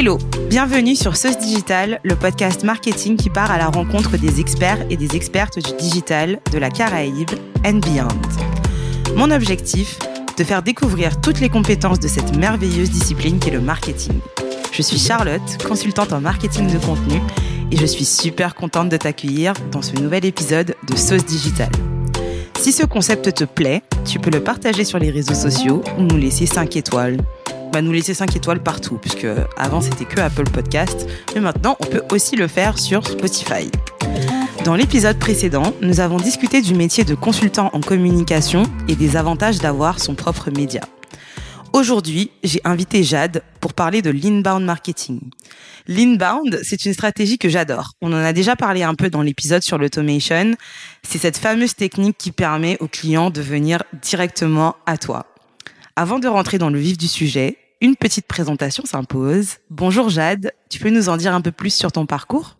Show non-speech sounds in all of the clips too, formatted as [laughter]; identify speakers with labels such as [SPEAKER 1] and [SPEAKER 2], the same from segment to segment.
[SPEAKER 1] Hello, bienvenue sur Sauce Digital, le podcast marketing qui part à la rencontre des experts et des expertes du digital de la Caraïbe and beyond. Mon objectif, de faire découvrir toutes les compétences de cette merveilleuse discipline qu'est le marketing. Je suis Charlotte, consultante en marketing de contenu, et je suis super contente de t'accueillir dans ce nouvel épisode de Sauce Digital. Si ce concept te plaît, tu peux le partager sur les réseaux sociaux ou nous laisser 5 étoiles. Bah, nous laisser 5 étoiles partout, puisque avant c'était que Apple Podcast, mais maintenant on peut aussi le faire sur Spotify. Dans l'épisode précédent, nous avons discuté du métier de consultant en communication et des avantages d'avoir son propre média. Aujourd'hui, j'ai invité Jade pour parler de l'inbound marketing. L'inbound, c'est une stratégie que j'adore. On en a déjà parlé un peu dans l'épisode sur l'automation. C'est cette fameuse technique qui permet aux clients de venir directement à toi. Avant de rentrer dans le vif du sujet, une petite présentation s'impose. Bonjour Jade, tu peux nous en dire un peu plus sur ton parcours?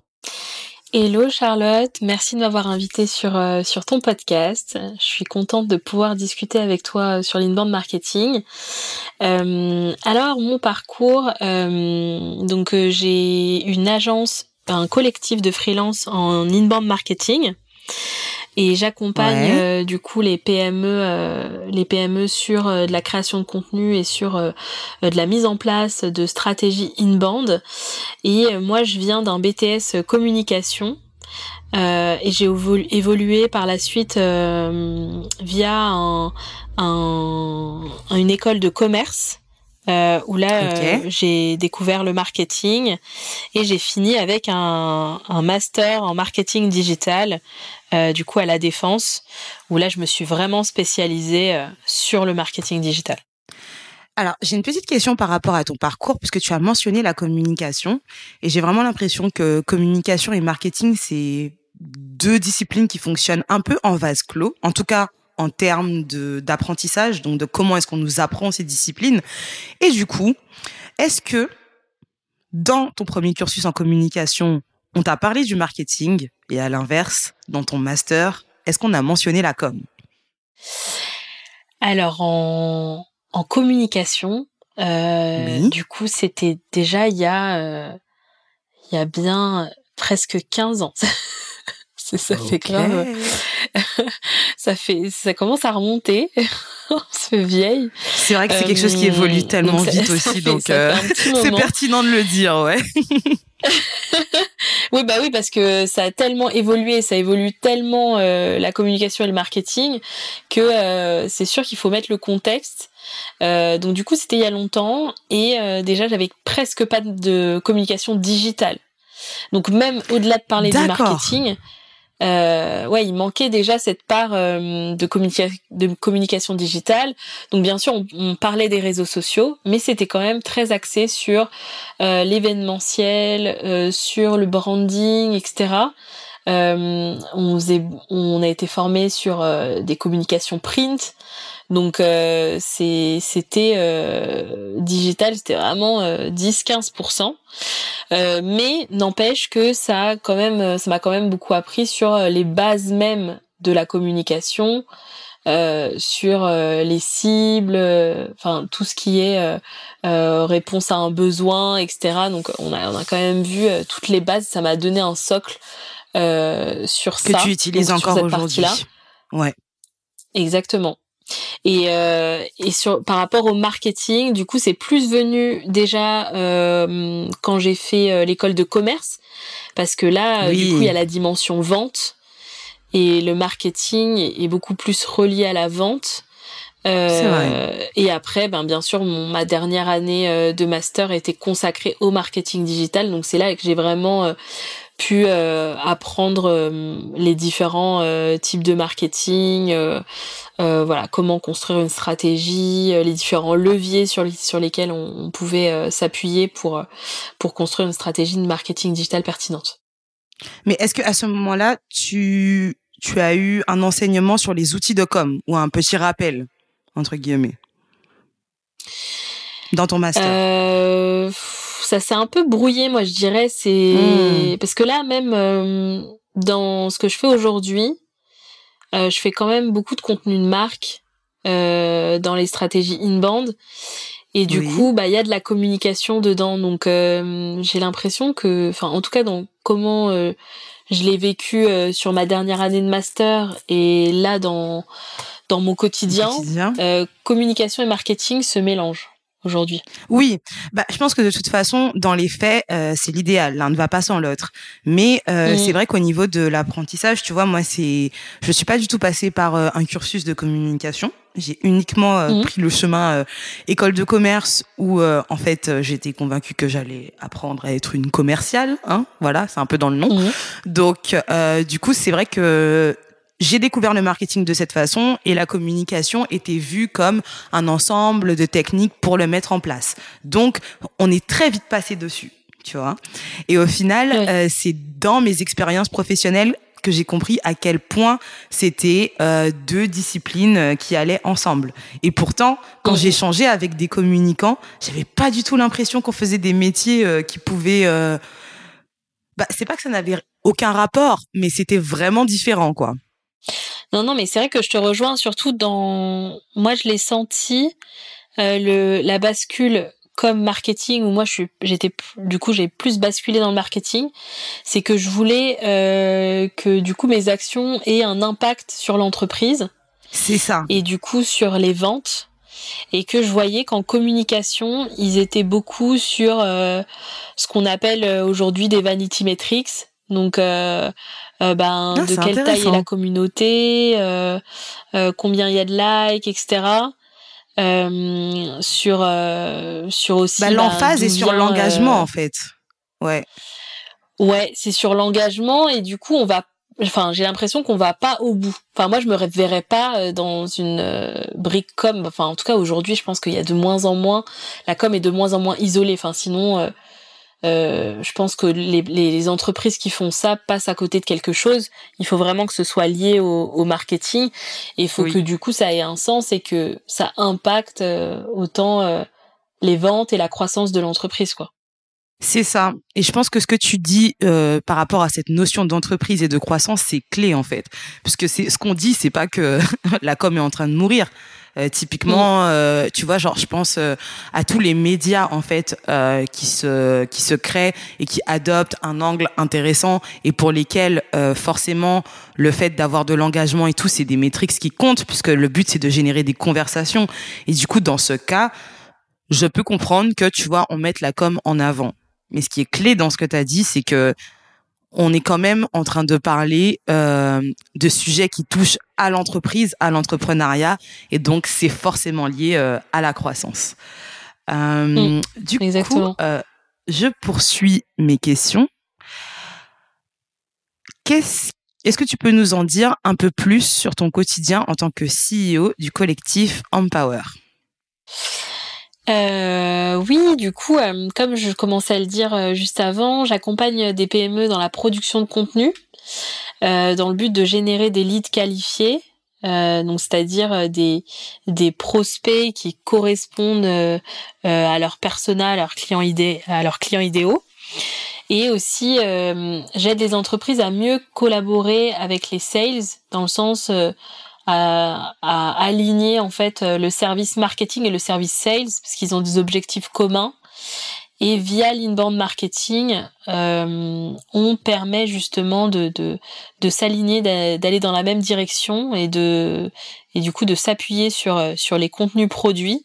[SPEAKER 2] Hello Charlotte, merci de m'avoir invité sur euh, sur ton podcast. Je suis contente de pouvoir discuter avec toi sur l'inbound marketing. Euh, alors mon parcours, euh, donc j'ai une agence, un collectif de freelance en inbound marketing et j'accompagne euh, du coup les PME euh, les PME sur euh, de la création de contenu et sur de la mise en place de stratégies inbound et moi je viens d'un BTS communication et j'ai évolué par la suite via un, une école de commerce euh, où là euh, j'ai découvert le marketing et j'ai fini avec un, un, master en marketing digital euh, du coup à la défense où là je me suis vraiment spécialisée euh, sur le marketing digital.
[SPEAKER 1] Alors, j'ai une petite question par rapport à ton parcours, puisque tu as mentionné la communication, et j'ai vraiment l'impression que communication et marketing, c'est deux disciplines qui fonctionnent un peu en vase clos. En tout cas, en termes d'apprentissage, donc de comment est-ce qu'on nous apprend ces disciplines. Et du coup, est-ce que dans ton premier cursus en communication, on t'a parlé du marketing et à l'inverse, dans ton master, est-ce qu'on a mentionné la com?
[SPEAKER 2] Alors en, en communication, euh, du coup, c'était déjà il y a euh, il y a bien presque 15 ans. [laughs] [laughs] ça fait grave. [laughs] ça fait, ça commence à remonter. [laughs] on se fait vieille.
[SPEAKER 1] C'est vrai que c'est quelque chose qui évolue euh, tellement vite aussi, donc euh, c'est pertinent de le dire, ouais.
[SPEAKER 2] oui, bah oui, parce que ça a tellement évolué, ça évolue tellement euh, la communication et le marketing que c'est sûr qu'il faut mettre le contexte. donc du coup, c'était il y a longtemps et déjà j'avais presque pas de communication digitale. Donc même au-delà de parler du marketing, euh, ouais, il manquait déjà cette part euh, de, de communication digitale. Donc bien sûr, on, parlait des réseaux sociaux, mais c'était quand même très axé sur euh, l'événementiel, euh, sur le branding, etc. On, on a été formé sur des communications print. Donc euh, c'était euh, digital, c'était vraiment 10-15%. Euh, mais n'empêche que ça a quand même, ça m'a quand même beaucoup appris sur les bases même de la communication, sur les cibles, enfin tout ce qui est réponse à un besoin, etc. Donc on a, on a quand même vu toutes les bases. Ça m'a donné un socle sur
[SPEAKER 1] ça. Que tu utilises encore aujourd'hui. Ouais.
[SPEAKER 2] Exactement. Et, euh, et sur par rapport au marketing, du coup, c'est plus venu déjà euh, quand j'ai fait euh, l'école de commerce, parce que là, du coup, il y a la dimension vente. Et le marketing est beaucoup plus relié à la vente. Euh, et après, ben bien sûr, mon, ma dernière année de master était consacrée au marketing digital, donc c'est là que j'ai vraiment pu euh, apprendre euh, les différents euh, types de marketing, voilà comment construire une stratégie, les différents leviers sur, les, sur lesquels on, on pouvait s'appuyer pour pour construire une stratégie de marketing digital pertinente.
[SPEAKER 1] Mais est-ce que à ce moment-là, tu tu as eu un enseignement sur les outils de com ou un petit rappel entre guillemets? Dans ton master?
[SPEAKER 2] Ça s'est un peu brouillé, moi je dirais. C'est hmm. parce que là même euh, dans ce que je fais aujourd'hui, euh, je fais quand même beaucoup de contenu de marque euh, dans les stratégies inbound. Et du coup, bah il y a de la communication dedans. Donc j'ai l'impression que, enfin en tout cas dans comment je l'ai vécu sur ma dernière année de master et là dans dans mon quotidien, communication et marketing se mélangent aujourd'hui.
[SPEAKER 1] Oui, bah, je pense que de toute façon, dans les faits, euh, c'est l'idéal. L'un ne va pas sans l'autre. Mais euh, mm. c'est vrai qu'au niveau de l'apprentissage, tu vois, moi, c'est, je suis pas du tout passée par euh, un cursus de communication. J'ai uniquement mm. pris le chemin école de commerce où, en fait, j'étais convaincue que j'allais apprendre à être une commerciale. Hein, voilà, c'est un peu dans le nom. Mm. Donc, du coup, c'est vrai que j'ai découvert le marketing de cette façon et la communication était vue comme un ensemble de techniques pour le mettre en place. Donc, on est très vite passé dessus, tu vois. Et au final, euh, c'est dans mes expériences professionnelles que j'ai compris à quel point c'était euh, deux disciplines euh, qui allaient ensemble. Et pourtant, quand j'ai changé avec des communicants, j'avais pas du tout l'impression qu'on faisait des métiers qui pouvaient. Bah, c'est pas que ça n'avait aucun rapport, mais c'était vraiment différent, quoi.
[SPEAKER 2] Non, non, mais c'est vrai que je te rejoins surtout dans. Moi, je l'ai senti euh, le la bascule comme marketing où moi je suis j'étais du coup j'ai plus basculé dans le marketing. C'est que je voulais euh, que du coup mes actions aient un impact sur l'entreprise.
[SPEAKER 1] C'est ça.
[SPEAKER 2] Et du coup sur les ventes. Et que je voyais qu'en communication ils étaient beaucoup sur euh, ce qu'on appelle aujourd'hui des vanity metrics. Donc euh, euh, ben, ah, de quelle taille est la communauté, euh, euh, combien il y a de likes, etc. sur sur aussi
[SPEAKER 1] bah, l'emphase est sur l'engagement en fait. Ouais.
[SPEAKER 2] Ouais, c'est sur l'engagement et du coup on va enfin j'ai l'impression qu'on va pas au bout. Enfin moi je me verrais pas dans une brique com. Enfin en tout cas aujourd'hui je pense qu'il y a de moins en moins la com est de moins en moins isolée. Enfin sinon euh, je pense que les, les, entreprises qui font ça passent à côté de quelque chose. Il faut vraiment que ce soit lié au, au marketing. Et il faut que du coup ça ait un sens et que ça impacte euh, autant euh, les ventes et la croissance de l'entreprise, quoi.
[SPEAKER 1] C'est ça. Et je pense que ce que tu dis euh, par rapport à cette notion d'entreprise et de croissance, c'est clé en fait, puisque c'est ce qu'on dit, c'est pas que [laughs] la com est en train de mourir. Euh, typiquement, mm. euh, tu vois, genre, je pense euh, à tous les médias en fait qui se qui se créent et qui adoptent un angle intéressant et pour lesquels forcément le fait d'avoir de l'engagement et tout, c'est des métriques qui comptent puisque le but c'est de générer des conversations. Et du coup, dans ce cas, je peux comprendre que tu vois, on mette la com en avant. Mais ce qui est clé dans ce que tu as dit, c'est que on est quand même en train de parler euh, de sujets qui touchent à l'entreprise, à l'entrepreneuriat, et donc c'est forcément lié euh, à la croissance. Euh, mm, du coup, je poursuis mes questions. Qu'est-ce est-ce que tu peux nous en dire un peu plus sur ton quotidien en tant que CEO du collectif Empower?
[SPEAKER 2] Euh, oui, du coup, euh, comme je commençais à le dire euh, juste avant, j'accompagne des PME dans la production de contenu, dans le but de générer des leads qualifiés, donc c'est-à-dire des des prospects qui correspondent à leur persona, à leurs clients idées, à leurs idéaux. Et aussi, j'aide les entreprises à mieux collaborer avec les sales, dans le sens à, aligner en fait euh, le service marketing et le service sales parce qu'ils ont des objectifs communs. Et via l'inbound marketing, euh, on permet justement de, de, de s'aligner, d'aller dans la même direction et de et du coup de s'appuyer sur sur les contenus produits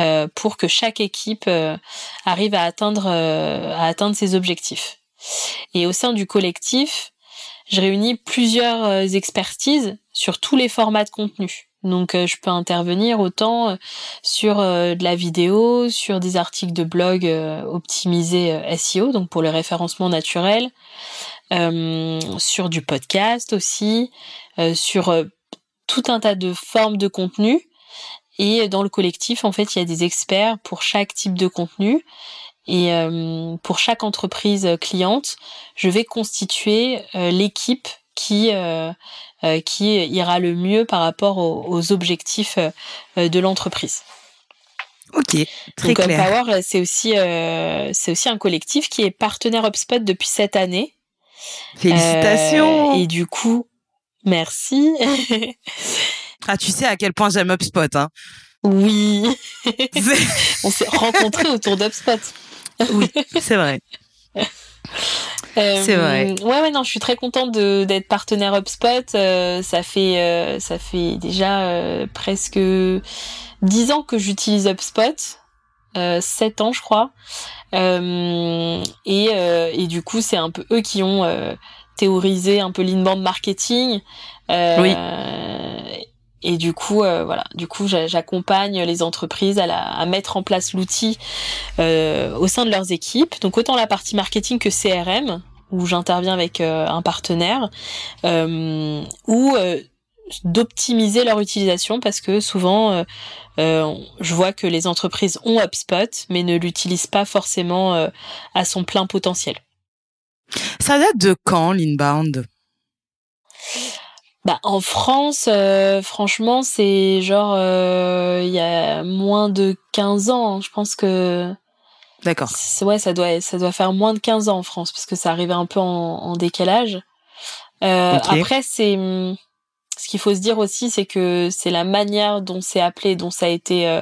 [SPEAKER 2] euh, pour que chaque équipe euh, arrive à atteindre euh, à atteindre ses objectifs. Et au sein du collectif, je réunis plusieurs euh, expertises sur tous les formats de contenu. Donc euh, je peux intervenir autant euh, sur de la vidéo, sur des articles de blog optimisés SEO, donc pour le référencement naturel, sur du podcast aussi, sur tout un tas de formes de contenu. Et dans le collectif, en fait, il y a des experts pour chaque type de contenu. Et euh, pour chaque entreprise cliente, je vais constituer euh, l'équipe qui euh, qui ira le mieux par rapport aux, objectifs de l'entreprise.
[SPEAKER 1] Ok, très
[SPEAKER 2] Donc, clair. Power, c'est aussi c'est aussi un collectif qui est partenaire HubSpot depuis cette année.
[SPEAKER 1] Félicitations.
[SPEAKER 2] et du coup, merci.
[SPEAKER 1] ah, tu sais à quel point j'aime HubSpot, hein.
[SPEAKER 2] Oui. [laughs] On s'est rencontrés autour d'UpSpot.
[SPEAKER 1] oui, c'est vrai. [laughs]
[SPEAKER 2] Euh,
[SPEAKER 1] c'est vrai.
[SPEAKER 2] Ouais, ouais, non, je suis très contente d'être partenaire HubSpot. Euh, ça fait, euh, ça fait déjà presque dix ans que j'utilise HubSpot. sept ans, je crois. et, et du coup, c'est un peu eux qui ont théorisé un peu l'inbound marketing. oui. Et du coup, euh, voilà, du coup, j'accompagne les entreprises à, la, à, mettre en place l'outil euh, au sein de leurs équipes. Donc autant la partie marketing que CRM, où j'interviens avec euh, un partenaire, euh, ou euh, d'optimiser leur utilisation parce que souvent, je vois que les entreprises ont HubSpot, mais ne l'utilisent pas forcément à son plein potentiel.
[SPEAKER 1] Ça date de quand l'inbound?
[SPEAKER 2] Bah, en France, euh, franchement, c'est genre euh, il y a moins de 15 ans. Hein. Je pense que
[SPEAKER 1] D'accord.
[SPEAKER 2] Ouais, ça doit ça doit faire moins de 15 ans en France parce que ça arrivait un peu en, en décalage. Euh, Après, c'est ce qu'il faut se dire aussi, c'est que c'est la manière dont c'est appelé, dont ça a été euh,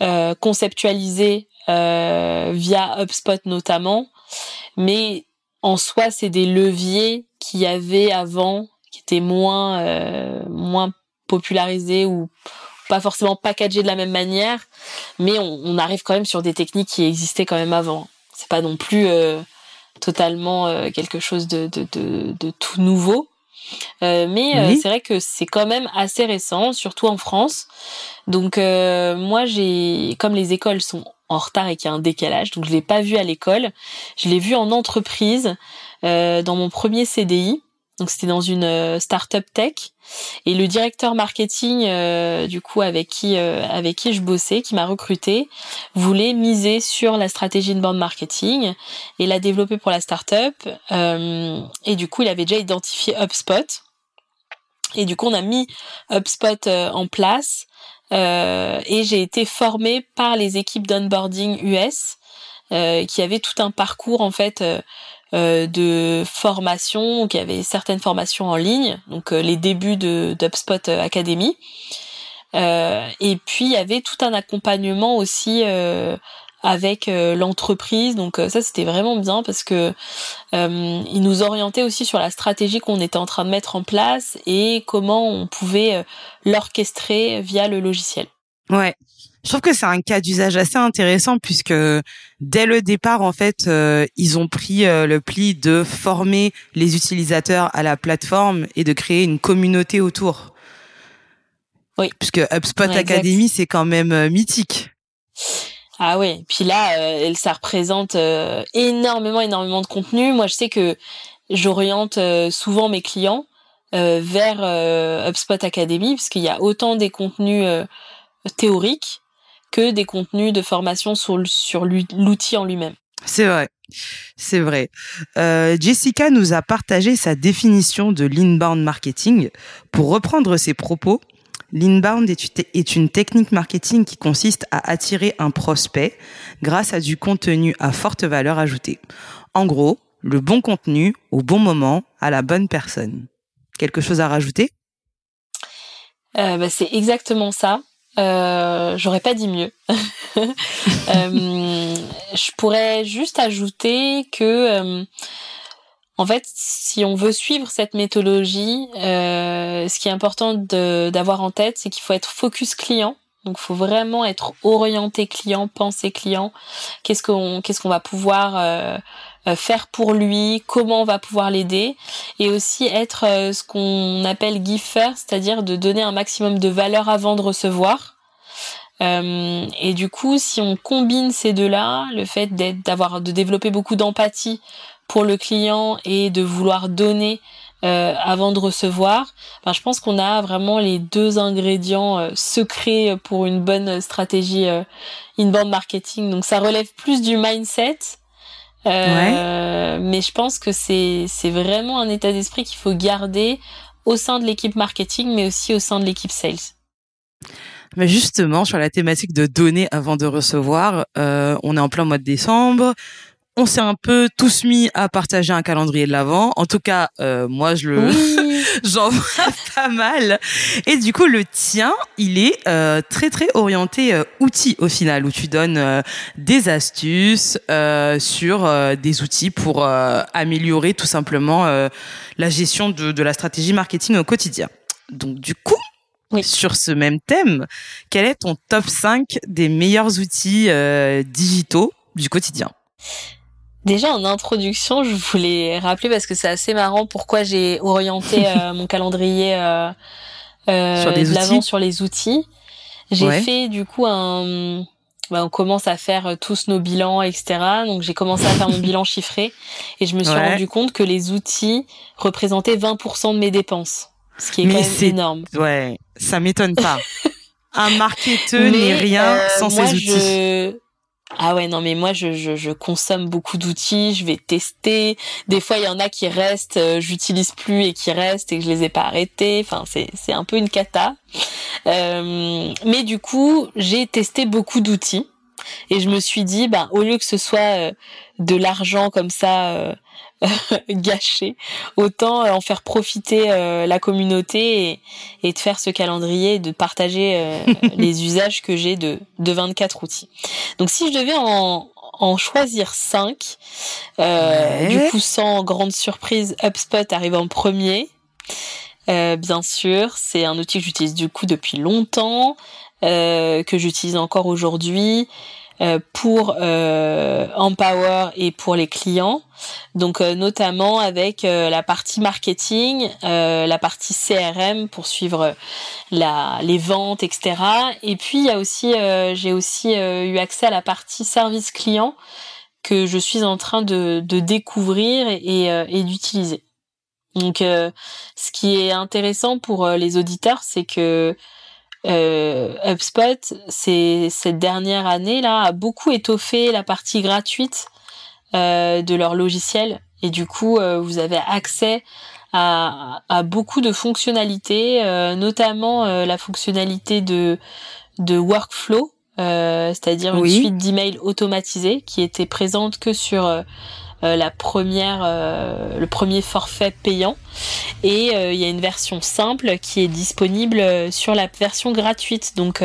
[SPEAKER 2] euh conceptualisé via HubSpot notamment. Mais en soi, c'est des leviers qu'il y avait avant qui était moins euh, moins popularisé ou pas forcément packagé de la même manière, mais on, on, arrive quand même sur des techniques qui existaient quand même avant. C'est pas non plus euh, totalement euh, quelque chose de, de, de, de, tout nouveau. Euh, mais euh, c'est vrai que c'est quand même assez récent, surtout en France. Donc moi j'ai, comme les écoles sont en retard et qu'il y a un décalage, donc je l'ai pas vu à l'école, je l'ai vu en entreprise dans mon premier CDI. Donc c'était dans une euh, startup tech et le directeur marketing euh, du coup avec qui euh, avec qui je bossais, qui m'a recruté, voulait miser sur la stratégie de bande marketing et la développer pour la startup. Euh, et du coup, il avait déjà identifié HubSpot. Et du coup, on a mis HubSpot en place et j'ai été formée par les équipes d'onboarding US qui avaient tout un parcours en fait euh, de formation, qui avait certaines formations en ligne, donc euh, les débuts de d'UpSpot Academy. Euh, et puis il y avait tout un accompagnement aussi avec l'entreprise. Donc ça c'était vraiment bien parce que il nous orientait aussi sur la stratégie qu'on était en train de mettre en place et comment on pouvait l'orchestrer via le logiciel.
[SPEAKER 1] Ouais. Je trouve que c'est un cas d'usage assez intéressant puisque dès le départ, en fait, euh, ils ont pris euh, le pli de former les utilisateurs à la plateforme et de créer une communauté autour.
[SPEAKER 2] Oui.
[SPEAKER 1] Puisque HubSpot Academy, c'est quand même euh, mythique.
[SPEAKER 2] Ah oui, puis là, ça représente énormément, énormément de contenu. Moi, je sais que j'oriente souvent mes clients vers HubSpot Academy, parce qu'il y a autant des contenus théoriques que des contenus de formation sur, sur l'outil en lui-même.
[SPEAKER 1] C'est vrai. C'est vrai. Euh, Jessica nous a partagé sa définition de l'inbound marketing. Pour reprendre ses propos, l'inbound est une technique marketing qui consiste à attirer un prospect grâce à du contenu à forte valeur ajoutée. En gros, le bon contenu au bon moment à la bonne personne. Quelque chose à rajouter?
[SPEAKER 2] Euh, bah, C'est exactement ça. Euh, j'aurais pas dit mieux. [laughs] euh, je pourrais juste ajouter que, euh, en fait, si on veut suivre cette méthodologie, euh, ce qui est important d'avoir en tête, c'est qu'il faut être focus client. Donc, faut vraiment être orienté client, penser client. Qu'est-ce qu'on qu'est-ce qu'on va pouvoir faire pour lui, comment on va pouvoir l'aider, et aussi être euh, ce qu'on appelle give first, c'est-à-dire de donner un maximum de valeur avant de recevoir. Euh, et du coup, si on combine ces deux-là, le fait d'être, d'avoir, de développer beaucoup d'empathie pour le client et de vouloir donner euh, avant de recevoir, ben, je pense qu'on a vraiment les deux ingrédients euh, secrets pour une bonne stratégie inbound marketing. Donc ça relève plus du mindset, euh, Mais je pense que c'est c'est vraiment un état d'esprit qu'il faut garder au sein de l'équipe marketing, mais aussi au sein de l'équipe sales.
[SPEAKER 1] Mais justement, sur la thématique de donner avant de recevoir, euh, on est en plein mois de décembre. On s'est un peu tous mis à partager un calendrier de l'avant. En tout cas, euh, moi, je le, [laughs] j'en vois [laughs] pas mal. Et du coup, le tien, il est euh, très très orienté euh, outils au final, où tu donnes euh, des astuces sur des outils pour améliorer tout simplement la gestion de, de la stratégie marketing au quotidien. Donc du coup, oui. sur ce même thème, quel est ton top 5 des meilleurs outils digitaux du quotidien?
[SPEAKER 2] Déjà en introduction, je voulais rappeler parce que c'est assez marrant pourquoi j'ai orienté [laughs] euh, mon calendrier euh, euh, sur de l'avant sur les outils. J'ai fait du coup un, bah, on commence à faire tous nos bilans, etc. Donc j'ai commencé à faire mon bilan chiffré et je me suis rendu compte que les outils représentaient 20% de mes dépenses, ce qui est quand même énorme.
[SPEAKER 1] Ouais, ça m'étonne pas. [laughs] un marketeur n'est rien sans ses outils. Je
[SPEAKER 2] ah ouais, non, mais moi, je, je, consomme beaucoup d'outils, je vais tester. Des fois, il y en a qui restent, euh, j'utilise plus et qui restent et que je les ai pas arrêtés. Enfin, c'est, c'est un peu une cata. Euh, mais du coup, j'ai testé beaucoup d'outils et je me suis dit, ben, au lieu que ce soit euh, de l'argent comme ça euh, [laughs] gâché, autant euh, en faire profiter la communauté et, et, de faire ce calendrier et de partager [laughs] les usages que j'ai de, de 24 outils. Donc si je devais en, en choisir 5, du coup sans grande surprise, HubSpot arrive en premier. bien sûr, c'est un outil que j'utilise du coup depuis longtemps. Euh, que j'utilise encore aujourd'hui pour euh, Empower et pour les clients. Donc notamment avec la partie marketing, la partie CRM pour suivre la, les ventes, etc. Et puis il y a aussi, j'ai aussi eu accès à la partie service client que je suis en train de, de découvrir et, et d'utiliser. Donc, ce qui est intéressant pour les auditeurs, c'est que euh, HubSpot, c'est cette dernière année là a beaucoup étoffé la partie gratuite euh, de leur logiciel. Et du coup euh, vous avez accès à, à beaucoup de fonctionnalités, euh, notamment euh, la fonctionnalité de de workflow, c'est-à-dire une suite d'emails automatisés qui était présente que sur euh, la première, euh, le premier forfait payant. Et euh, il y a une version simple qui est disponible sur la version gratuite. Donc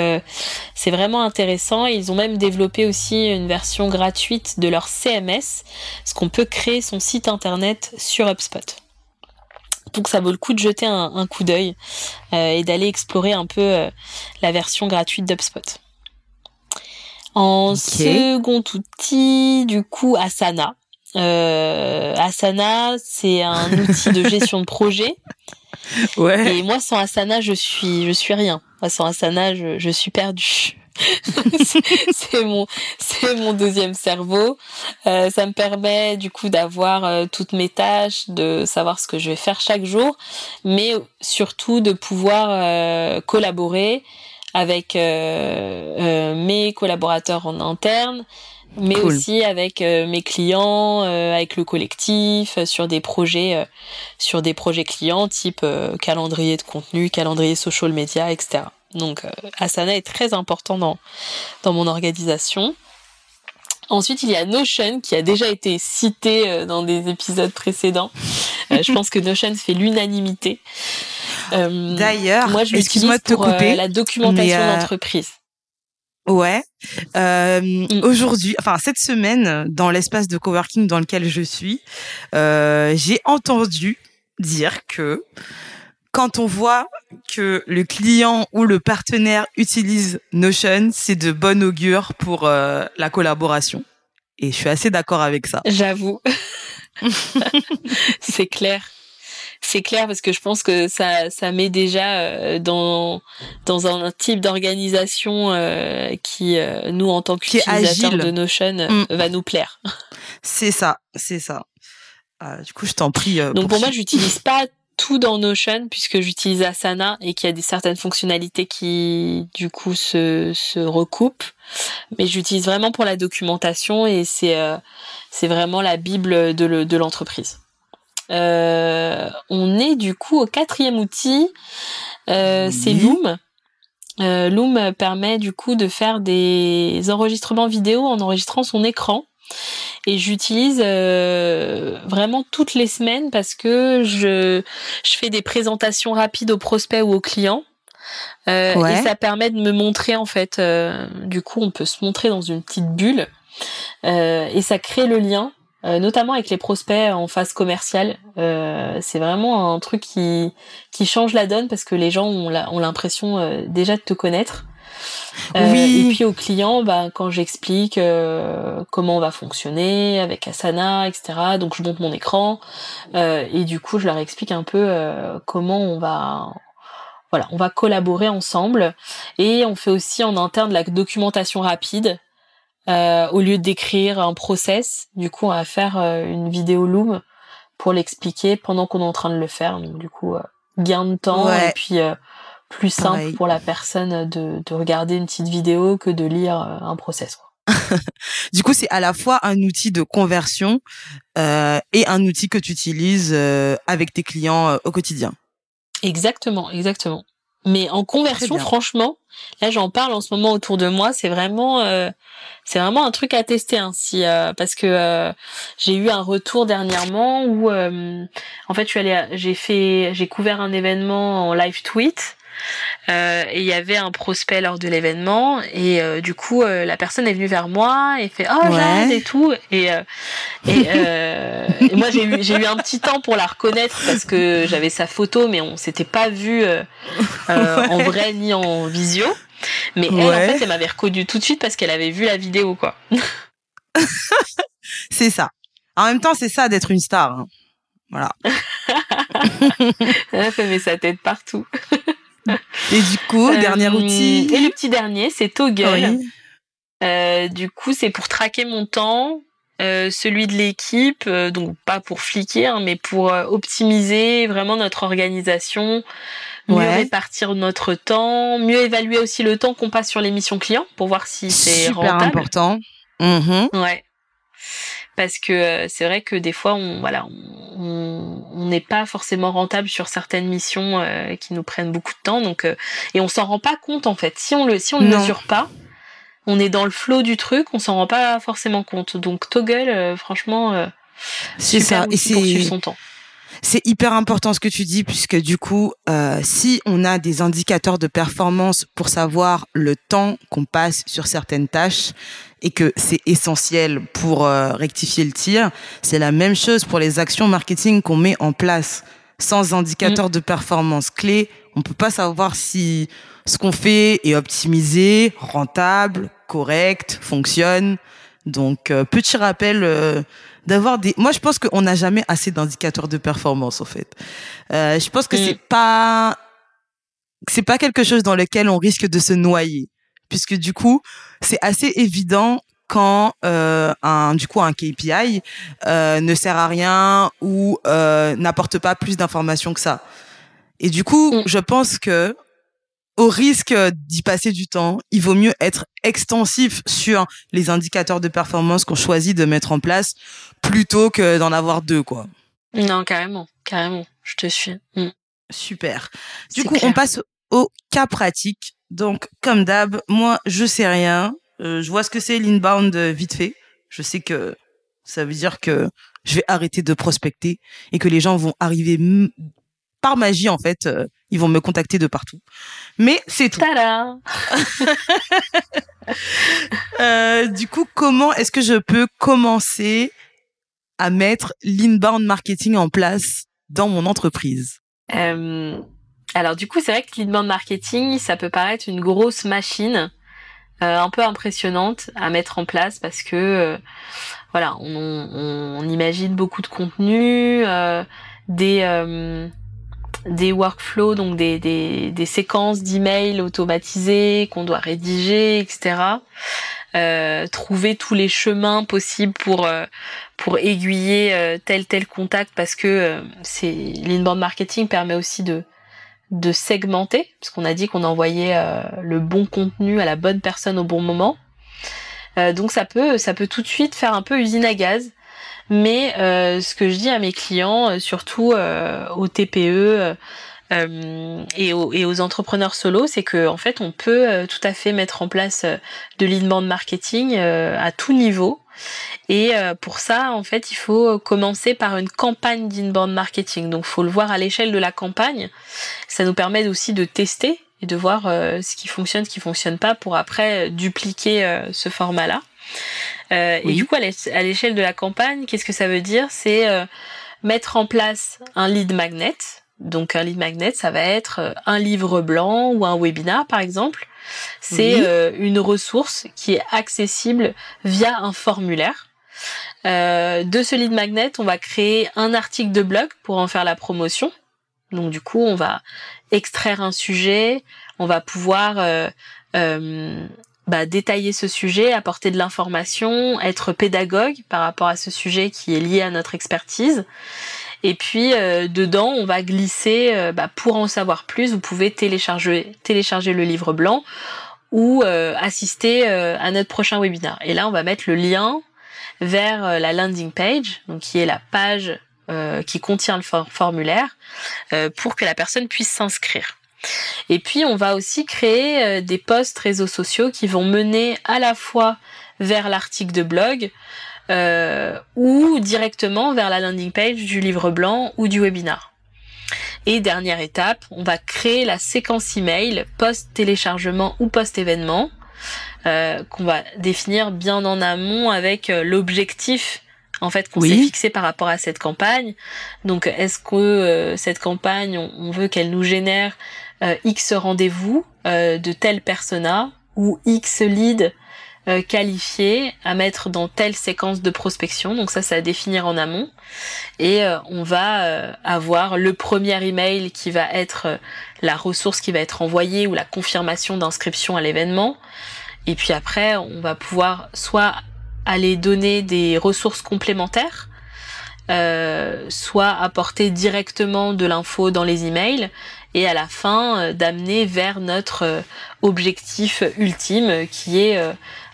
[SPEAKER 2] c'est vraiment intéressant. Ils ont même développé aussi une version gratuite de leur CMS, ce qu'on peut créer son site internet sur HubSpot. Donc ça vaut le coup de jeter un, coup d'œil et d'aller explorer un peu la version gratuite d'HubSpot. En second outil, du coup, Asana. Euh, Asana, c'est un outil de gestion de projet. Ouais. Et moi, sans Asana, je suis, je suis rien. sans Asana, je, je suis perdu. [laughs] c'est mon, c'est mon deuxième cerveau. Euh, ça me permet du coup d'avoir euh, toutes mes tâches, de savoir ce que je vais faire chaque jour, mais surtout de pouvoir euh, collaborer avec euh, mes collaborateurs en interne, mais aussi avec euh, mes clients, euh, avec le collectif, euh, sur des projets, sur des projets clients type calendrier de contenu, calendrier social media, etc. Donc Asana est très important dans dans mon organisation. Ensuite, il y a Notion qui a déjà été cité dans des épisodes précédents. je pense que Notion fait l'unanimité.
[SPEAKER 1] D'ailleurs, moi je l'utilise pour
[SPEAKER 2] la documentation d'entreprise.
[SPEAKER 1] Ouais. Euh, mm. Aujourd'hui, enfin cette semaine, dans l'espace de coworking dans lequel je suis, euh, j'ai entendu dire que quand on voit que le client ou le partenaire utilise Notion, c'est de bon augure pour euh, la collaboration. Et je suis assez d'accord avec ça.
[SPEAKER 2] J'avoue. [laughs] c'est clair c'est clair parce que je pense que ça ça met déjà euh, dans dans un type d'organisation euh, qui euh, nous en tant qu'utilisateurs de Notion mm. va nous plaire.
[SPEAKER 1] C'est ça, c'est ça. du coup, je t'en prie.
[SPEAKER 2] Donc pour, moi, j'utilise pas tout dans Notion puisque j'utilise Asana et qu'il y a des certaines fonctionnalités qui du coup se se recoupent. Mais j'utilise vraiment pour la documentation et c'est c'est vraiment la bible de de l'entreprise. Euh, on est du coup au quatrième outil, euh, c'est Loom. Euh, Loom permet du coup de faire des enregistrements vidéo en enregistrant son écran. et j'utilise vraiment toutes les semaines parce que je je fais des présentations rapides aux prospects ou aux clients. Et ça permet de me montrer en fait. du coup, on peut se montrer dans une petite bulle et ça crée le lien euh, notamment avec les prospects en phase commerciale. Euh, c'est vraiment un truc qui, qui change la donne parce que les gens ont l'impression euh, déjà de te connaître.
[SPEAKER 1] oui.
[SPEAKER 2] Et puis aux clients, bah, quand j'explique comment on va fonctionner avec Asana, etc. Donc je monte mon écran et du coup je leur explique un peu comment on va voilà, on va collaborer ensemble et on fait aussi en interne la documentation rapide euh, au lieu d'écrire un process, du coup, on va faire euh, une vidéo Loom pour l'expliquer pendant qu'on est en train de le faire. Donc, du coup, euh, gain de temps et puis plus simple pour la personne de, de, regarder une petite vidéo que de lire un process. Quoi. [laughs]
[SPEAKER 1] du coup, c'est à la fois un outil de conversion euh, et un outil que tu utilises avec tes clients au quotidien.
[SPEAKER 2] Exactement, exactement. Mais en conversion, franchement, là j'en parle en ce moment autour de moi, c'est vraiment, euh, c'est vraiment un truc à tester, hein, si, euh, parce que euh, j'ai eu un retour dernièrement où, en fait, je suis allée, j'ai fait, j'ai couvert un événement en live tweet euh, et il y avait un prospect lors de l'événement. Et euh, du coup euh, la personne est venue vers moi et fait oh Jade et tout. Et [laughs] et, moi j'ai eu j'ai eu un petit temps pour la reconnaître parce que j'avais sa photo mais on s'était pas vu en vrai ni en visio. Mais elle en fait elle m'avait reconnu tout de suite parce qu'elle avait vu la vidéo quoi. [laughs]
[SPEAKER 1] C'est ça. En même temps c'est ça d'être une star hein. voilà. [laughs]
[SPEAKER 2] Elle fait mais sa tête partout
[SPEAKER 1] et du coup, dernier euh, outil.
[SPEAKER 2] Et le petit dernier, c'est Toggle. Euh, du coup, c'est pour traquer mon temps, euh, celui de l'équipe, donc pas pour fliquer, hein, mais pour optimiser vraiment notre organisation, mieux répartir notre temps, mieux évaluer aussi le temps qu'on passe sur les missions clients pour voir si c'est rentable.
[SPEAKER 1] Super important. Mm-hmm.
[SPEAKER 2] Ouais parce que euh, c'est vrai que des fois on voilà on n'est pas forcément rentable sur certaines missions euh, qui nous prennent beaucoup de temps. Donc euh, et on s'en rend pas compte en fait. Si on le si on ne mesure pas on est dans le flot du truc on s'en rend pas forcément compte. Donc Toggle franchement c'est ça. et c'est son temps
[SPEAKER 1] c'est hyper important ce que tu dis puisque du coup, euh, si on a des indicateurs de performance pour savoir le temps qu'on passe sur certaines tâches et que c'est essentiel pour euh, rectifier le tir, c'est la même chose pour les actions marketing qu'on met en place. Sans indicateur mm. de performance clé, on peut pas savoir si ce qu'on fait est optimisé, rentable, correct, fonctionne. Donc euh, petit rappel euh, d'avoir des. Moi, je pense qu'on n'a jamais assez d'indicateurs de performance, en fait. Euh, je pense que c'est mm. pas c'est pas quelque chose dans lequel on risque de se noyer, puisque du coup, c'est assez évident quand euh, un du coup un KPI euh, ne sert à rien ou euh, n'apporte pas plus d'informations que ça. Et du coup, mm. je pense que au risque d'y passer du temps, il vaut mieux être extensif sur les indicateurs de performance qu'on choisit de mettre en place plutôt que d'en avoir deux, quoi.
[SPEAKER 2] Non, carrément, carrément, je te suis. Mm.
[SPEAKER 1] Super. Du coup, on passe au cas pratique. Donc, comme d'hab, moi, je sais rien. Euh, je vois ce que c'est l'inbound vite fait. Je sais que ça veut dire que je vais arrêter de prospecter et que les gens vont arriver par magie en fait euh, ils vont me contacter de partout. Mais c'est tout. [laughs] euh, du coup, comment est-ce que je peux commencer à mettre l'inbound marketing en place dans mon entreprise?
[SPEAKER 2] Euh, Alors du coup, c'est vrai que l'inbound marketing, ça peut paraître une grosse machine. Euh, un peu impressionnante à mettre en place parce que euh, voilà on, on, on, imagine beaucoup de contenu des des workflows, donc des, des, des séquences d'emails automatisées qu'on doit rédiger, etc. Euh, trouver tous les chemins possibles pour euh, pour aiguiller euh, tel tel contact parce que euh, c'est l'inbound marketing permet aussi de de segmenter parce qu'on a dit qu'on envoyait le bon contenu à la bonne personne au bon moment. donc ça peut ça peut tout de suite faire un peu usine à gaz mais euh, ce que je dis à mes clients, euh, surtout euh, aux TPE et, aux, et, aux, entrepreneurs solo, c'est que en fait, on peut tout à fait mettre en place de l'inbound marketing à tout niveau. Et pour ça, en fait, il faut commencer par une campagne d'inbound marketing. Donc, faut le voir à l'échelle de la campagne. Ça nous permet aussi de tester et de voir ce qui fonctionne, ce qui fonctionne pas, pour après dupliquer ce format-là. Et du coup, à l'échelle de la campagne, qu'est-ce que ça veut dire? C'est mettre en place un lead magnet. Donc, un lead magnet, ça va être un livre blanc ou un webinar, par exemple c'est euh, une ressource qui est accessible via un formulaire. Euh, de ce lead magnet, on va créer un article de blog pour en faire la promotion. Donc du coup, on va extraire un sujet, on va pouvoir euh, bah, détailler ce sujet, apporter de l'information, être pédagogue par rapport à ce sujet qui est lié à notre expertise. Et puis euh, dedans, on va glisser, euh, bah, pour en savoir plus, vous pouvez télécharger, télécharger le livre blanc ou euh, assister à notre prochain webinaire. Et là, on va mettre le lien vers la landing page, donc qui est la page qui contient le formulaire, pour que la personne puisse s'inscrire. Et puis, on va aussi créer des posts réseaux sociaux qui vont mener à la fois vers l'article de blog, euh, ou directement vers la landing page du livre blanc ou du webinar. Et dernière étape, on va créer la séquence email post-téléchargement ou post-événement euh, qu'on va définir bien en amont avec euh, l'objectif en fait qu'on s'est fixé par rapport à cette campagne. Donc est-ce que cette campagne, on, veut qu'elle nous génère X rendez-vous de telle persona ou X lead euh, qualifié à mettre dans telle séquence de prospection. Donc ça, c'est à définir en amont. Et euh, on va euh, avoir le premier email qui va être la ressource qui va être envoyée ou la confirmation d'inscription à l'événement. Et puis après, on va pouvoir soit aller donner des ressources complémentaires, soit apporter directement de l'info dans les emails et à la fin d'amener vers notre objectif ultime qui est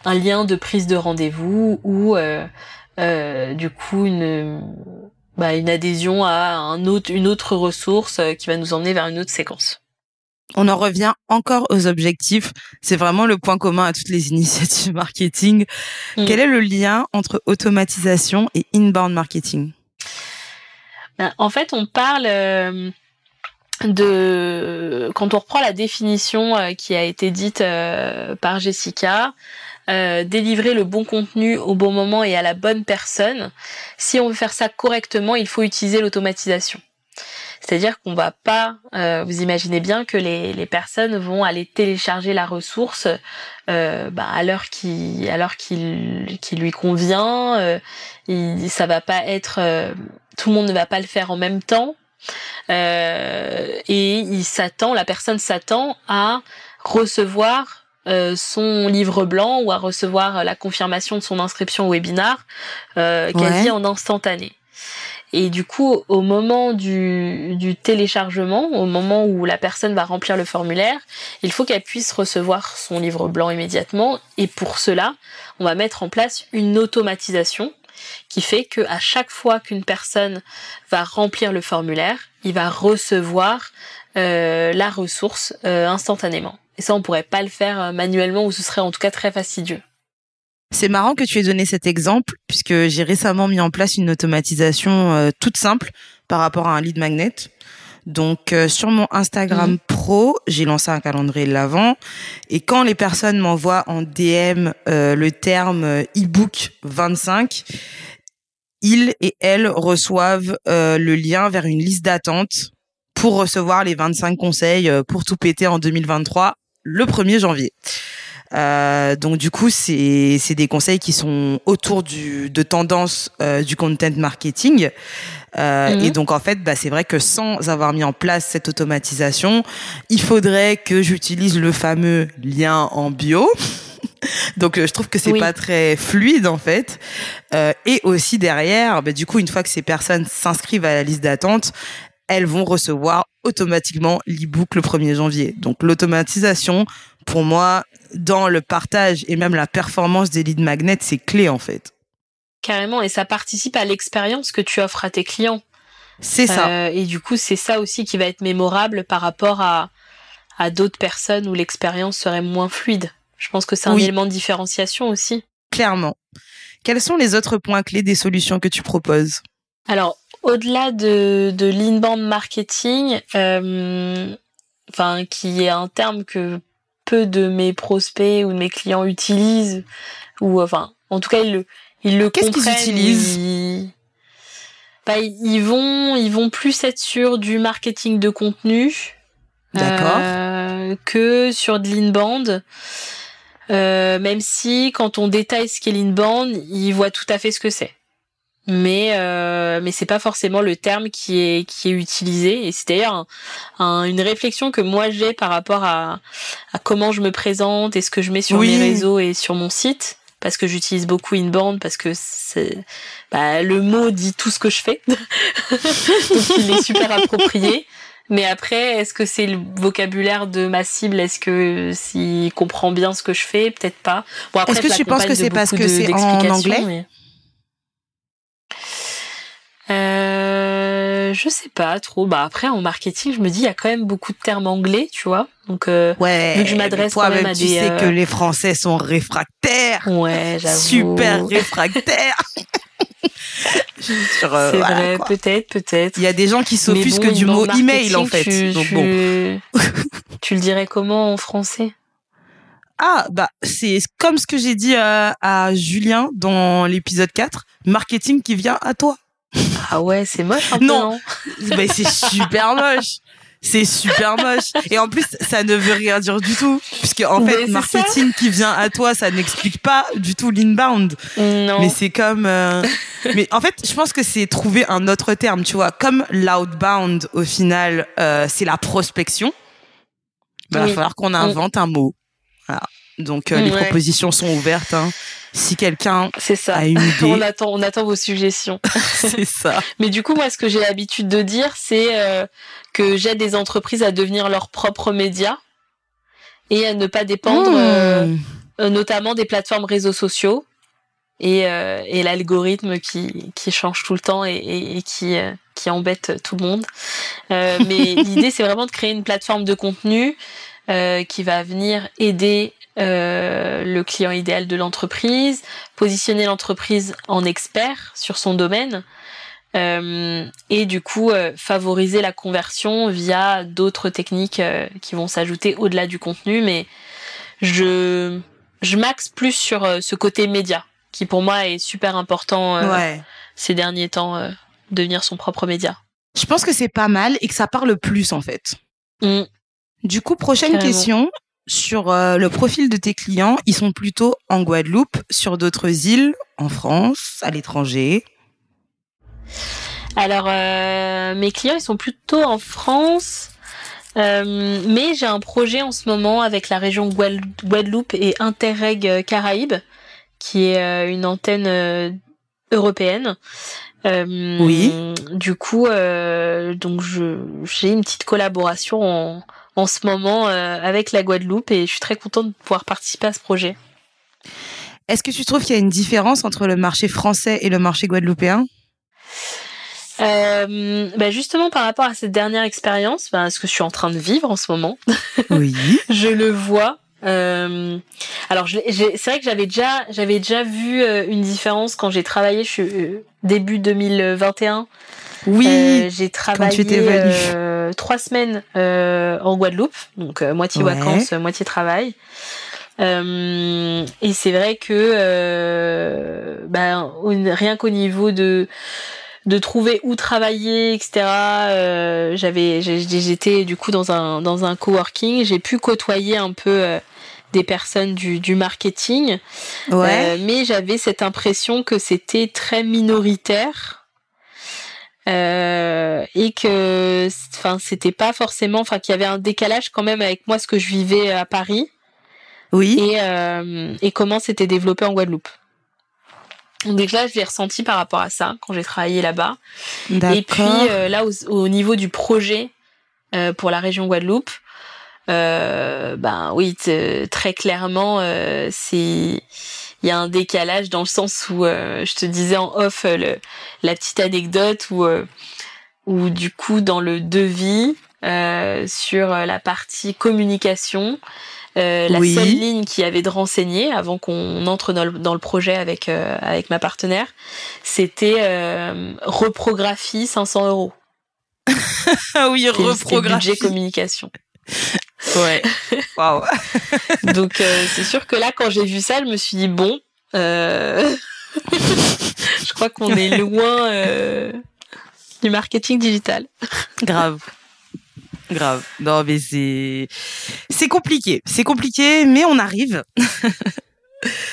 [SPEAKER 2] un lien de prise de rendez-vous ou euh, euh, du coup une bah, une adhésion à un autre, une autre ressource euh, qui va nous emmener vers une autre séquence.
[SPEAKER 1] On en revient encore aux objectifs. C'est vraiment le point commun à toutes les [laughs] initiatives marketing. Mm. Quel est le lien entre automatisation et inbound marketing?
[SPEAKER 2] Ben, En fait, on parle de quand on reprend la définition qui a été dite par Jessica, euh, délivrer le bon contenu au bon moment et à la bonne personne. Si on veut faire ça correctement, il faut utiliser l'automatisation. C'est-à-dire qu'on va pas, euh, vous imaginez bien que les, les, personnes vont aller télécharger la ressource euh, bah, à l'heure qui à l'heure qui, qui lui convient. Euh, il, ça va pas être, euh, tout le monde ne va pas le faire en même temps. Et il s'attend, la personne s'attend à recevoir euh, son livre blanc ou à recevoir la confirmation de son inscription au webinar euh, quasi en instantané. Et du coup, au moment du, du, téléchargement, au moment où la personne va remplir le formulaire, il faut qu'elle puisse recevoir son livre blanc immédiatement. Et pour cela, on va mettre en place une automatisation qui fait que à chaque fois qu'une personne va remplir le formulaire, il va recevoir euh, la ressource euh, instantanément. Et ça, on pourrait pas le faire euh, manuellement ou ce serait en tout cas très fastidieux.
[SPEAKER 1] C'est marrant que tu aies donné cet exemple puisque j'ai récemment mis en place une automatisation toute simple par rapport à un lead magnet. Donc euh, sur mon Instagram mhm. pro, j'ai lancé un calendrier de l'avant et quand les personnes m'envoient en DM le terme e-book 25, ils et elles reçoivent le lien vers une liste d'attente pour recevoir les 25 conseils pour tout péter en 2023 le 1er janvier. Euh, donc du coup, c'est c'est des conseils qui sont autour du de tendance euh, du content marketing. Euh, mhm. Et donc en fait, bah, c'est vrai que sans avoir mis en place cette automatisation, il faudrait que j'utilise le fameux lien en bio. [laughs] donc je trouve que c'est pas très fluide en fait. et aussi derrière, bah, du coup, une fois que ces personnes s'inscrivent à la liste d'attente, elles vont recevoir automatiquement l'e-book le 1er janvier. Donc l'automatisation, pour moi, dans le partage et même la performance des lead magnets, c'est clé en fait.
[SPEAKER 2] Carrément, et ça participe à l'expérience que tu offres à tes clients.
[SPEAKER 1] C'est ça. Euh,
[SPEAKER 2] et du coup, c'est ça aussi qui va être mémorable par rapport à, à d'autres personnes où l'expérience serait moins fluide. Je pense que c'est un élément de différenciation aussi.
[SPEAKER 1] clairement. Quels sont les autres points clés des solutions que tu proposes?
[SPEAKER 2] Alors, au-delà de, de l'inbound marketing, euh, enfin, qui est un terme que peu de mes prospects ou de mes clients utilisent, ou enfin, en tout cas, ils le, ils le
[SPEAKER 1] Qu'est-ce qu'ils utilisent
[SPEAKER 2] ils... Bah, ils vont, ils vont plus être sur du marketing de contenu,
[SPEAKER 1] D'accord.
[SPEAKER 2] euh, que sur de l'inbound. Euh, même si quand on détaille ce qu'est l'inbound, ils voient tout à fait ce que c'est. Mais euh, mais c'est pas forcément le terme qui est qui est utilisé. Et c'est d'ailleurs un- un- une réflexion que moi j'ai par rapport à, à comment je me présente et ce que je mets sur
[SPEAKER 1] Oui.
[SPEAKER 2] mes réseaux et sur mon site. Parce que j'utilise beaucoup inbound parce que c'est bah, le mot dit tout ce que je fais. [laughs] Donc il est super approprié. Mais après est-ce que c'est le vocabulaire de ma cible? Est-ce que s'il comprend bien ce que je fais? Peut-être pas. Bon
[SPEAKER 1] Est-ce que tu penses que c'est parce que c'est en anglais?
[SPEAKER 2] mais- Euh, je sais pas trop. Bah après en marketing, je me dis il y a quand même beaucoup de termes anglais, tu vois. Donc euh,
[SPEAKER 1] Ouais.
[SPEAKER 2] Je m'adresse quand même
[SPEAKER 1] même,
[SPEAKER 2] à
[SPEAKER 1] tu
[SPEAKER 2] des,
[SPEAKER 1] sais
[SPEAKER 2] euh,
[SPEAKER 1] que les Français sont réfractaires.
[SPEAKER 2] ouais, [laughs] j'avoue.
[SPEAKER 1] Super réfractaires. [laughs] Euh,
[SPEAKER 2] C'est
[SPEAKER 1] voilà,
[SPEAKER 2] vrai, peut-être, peut-être.
[SPEAKER 1] Il y a des gens qui s'offusquent
[SPEAKER 2] bon,
[SPEAKER 1] du mot email en fait.
[SPEAKER 2] Tu,
[SPEAKER 1] Donc
[SPEAKER 2] tu,
[SPEAKER 1] bon. [laughs]
[SPEAKER 2] tu le dirais comment en français?
[SPEAKER 1] Ah, bah, c'est comme ce que j'ai dit euh, à Julien dans l'épisode 4, marketing qui vient à toi.
[SPEAKER 2] Ah ouais, c'est moche un peu,
[SPEAKER 1] Non.
[SPEAKER 2] non? [laughs]
[SPEAKER 1] Mais c'est super moche. C'est super moche. Et en plus, ça ne veut rien dire du tout. Puisque, en
[SPEAKER 2] Mais
[SPEAKER 1] fait, marketing qui vient à toi, ça n'explique pas du tout l'inbound.
[SPEAKER 2] Non.
[SPEAKER 1] Mais c'est comme, euh, mais en fait, je pense que c'est trouver un autre terme, tu vois. Comme l'outbound, au final, euh, c'est la prospection. Il va falloir qu'on invente un mot. Voilà. Donc, euh, les propositions sont ouvertes. Hein. Si quelqu'un a une [laughs]
[SPEAKER 2] On
[SPEAKER 1] idée,
[SPEAKER 2] attend, on attend vos suggestions. [laughs] [laughs]
[SPEAKER 1] c'est ça.
[SPEAKER 2] Mais du coup, moi, ce que j'ai l'habitude de dire, c'est euh, que j'aide des entreprises à devenir leurs propres médias et à ne pas dépendre
[SPEAKER 1] Mmh.
[SPEAKER 2] euh, notamment des plateformes réseaux sociaux et, et l'algorithme qui, qui change tout le temps et, et, et qui, qui embête tout le monde. Mais l'idée, c'est vraiment de créer une plateforme de contenu euh, qui va venir aider euh, le client idéal de l'entreprise, positionner l'entreprise en expert sur son domaine. euh, et du coup euh, favoriser la conversion via d'autres techniques euh, qui vont s'ajouter au-delà du contenu mais je je maxe plus sur ce côté média qui pour moi est super important euh,
[SPEAKER 1] Ouais.
[SPEAKER 2] ces derniers temps euh, devenir son propre média.
[SPEAKER 1] Je pense que c'est pas mal et que ça parle plus, en fait.
[SPEAKER 2] Mm.
[SPEAKER 1] Du coup, prochaine
[SPEAKER 2] Carrément.
[SPEAKER 1] question sur euh, le profil de tes clients. Ils sont plutôt en Guadeloupe, sur d'autres îles, en France, à l'étranger.
[SPEAKER 2] Alors euh, mes clients ils sont plutôt en France euh, mais j'ai un projet en ce moment avec la région Guad- Guadeloupe et Interreg Caraïbes qui est une antenne européenne. Euh,
[SPEAKER 1] Oui.
[SPEAKER 2] Du coup, euh, donc je j'ai une petite collaboration en, en ce moment euh, avec la Guadeloupe et je suis très contente de pouvoir participer à ce projet.
[SPEAKER 1] Est-ce que tu trouves qu'il y a une différence entre le marché français et le marché guadeloupéen?
[SPEAKER 2] Euh, bah justement par rapport à cette dernière expérience, bah, ce que je suis en train de vivre en ce moment, [laughs]
[SPEAKER 1] Oui.
[SPEAKER 2] je le vois. Euh, alors c'est vrai que j'avais déjà j'avais déjà vu une différence quand j'ai travaillé je suis, euh, début 2021
[SPEAKER 1] Oui.
[SPEAKER 2] Euh, j'ai travaillé euh, trois semaines euh, en Guadeloupe, donc euh, moitié
[SPEAKER 1] Ouais.
[SPEAKER 2] vacances, euh, moitié travail. Euh, et c'est vrai que euh, ben, rien qu'au niveau de de trouver où travailler, etc. euh, j'avais j'étais du coup dans un dans un coworking, j'ai pu côtoyer un peu euh, des personnes du, du marketing.
[SPEAKER 1] ouais.
[SPEAKER 2] Euh, mais j'avais cette impression que c'était très minoritaire euh, et que enfin c'était pas forcément enfin qu'il y avait un décalage quand même avec moi ce que je vivais à Paris
[SPEAKER 1] oui.
[SPEAKER 2] et euh, et comment c'était développé en Guadeloupe. Donc là, je l'ai ressenti par rapport à ça quand j'ai travaillé là-bas. Et puis euh, là, au, au niveau du projet euh, pour la région Guadeloupe, euh, ben oui, très clairement, euh, c'est il y a un décalage dans le sens où euh, je te disais en off euh, le, la petite anecdote où euh, où du coup dans le devis sur la partie communication, la seule ligne qui avait de renseigner avant qu'on entre dans le, dans le, projet avec avec ma partenaire, c'était reprographie 500 euros. [laughs]
[SPEAKER 1] oui, reprographie.
[SPEAKER 2] Budget communication.
[SPEAKER 1] Ouais. [laughs] Waouh. [laughs]
[SPEAKER 2] Donc c'est sûr que là, quand j'ai vu ça, je me suis dit bon. Euh... [laughs] je crois qu'on est loin euh, du marketing digital.
[SPEAKER 1] Grave. Grave. Non, mais c'est c'est compliqué. C'est compliqué, mais on arrive.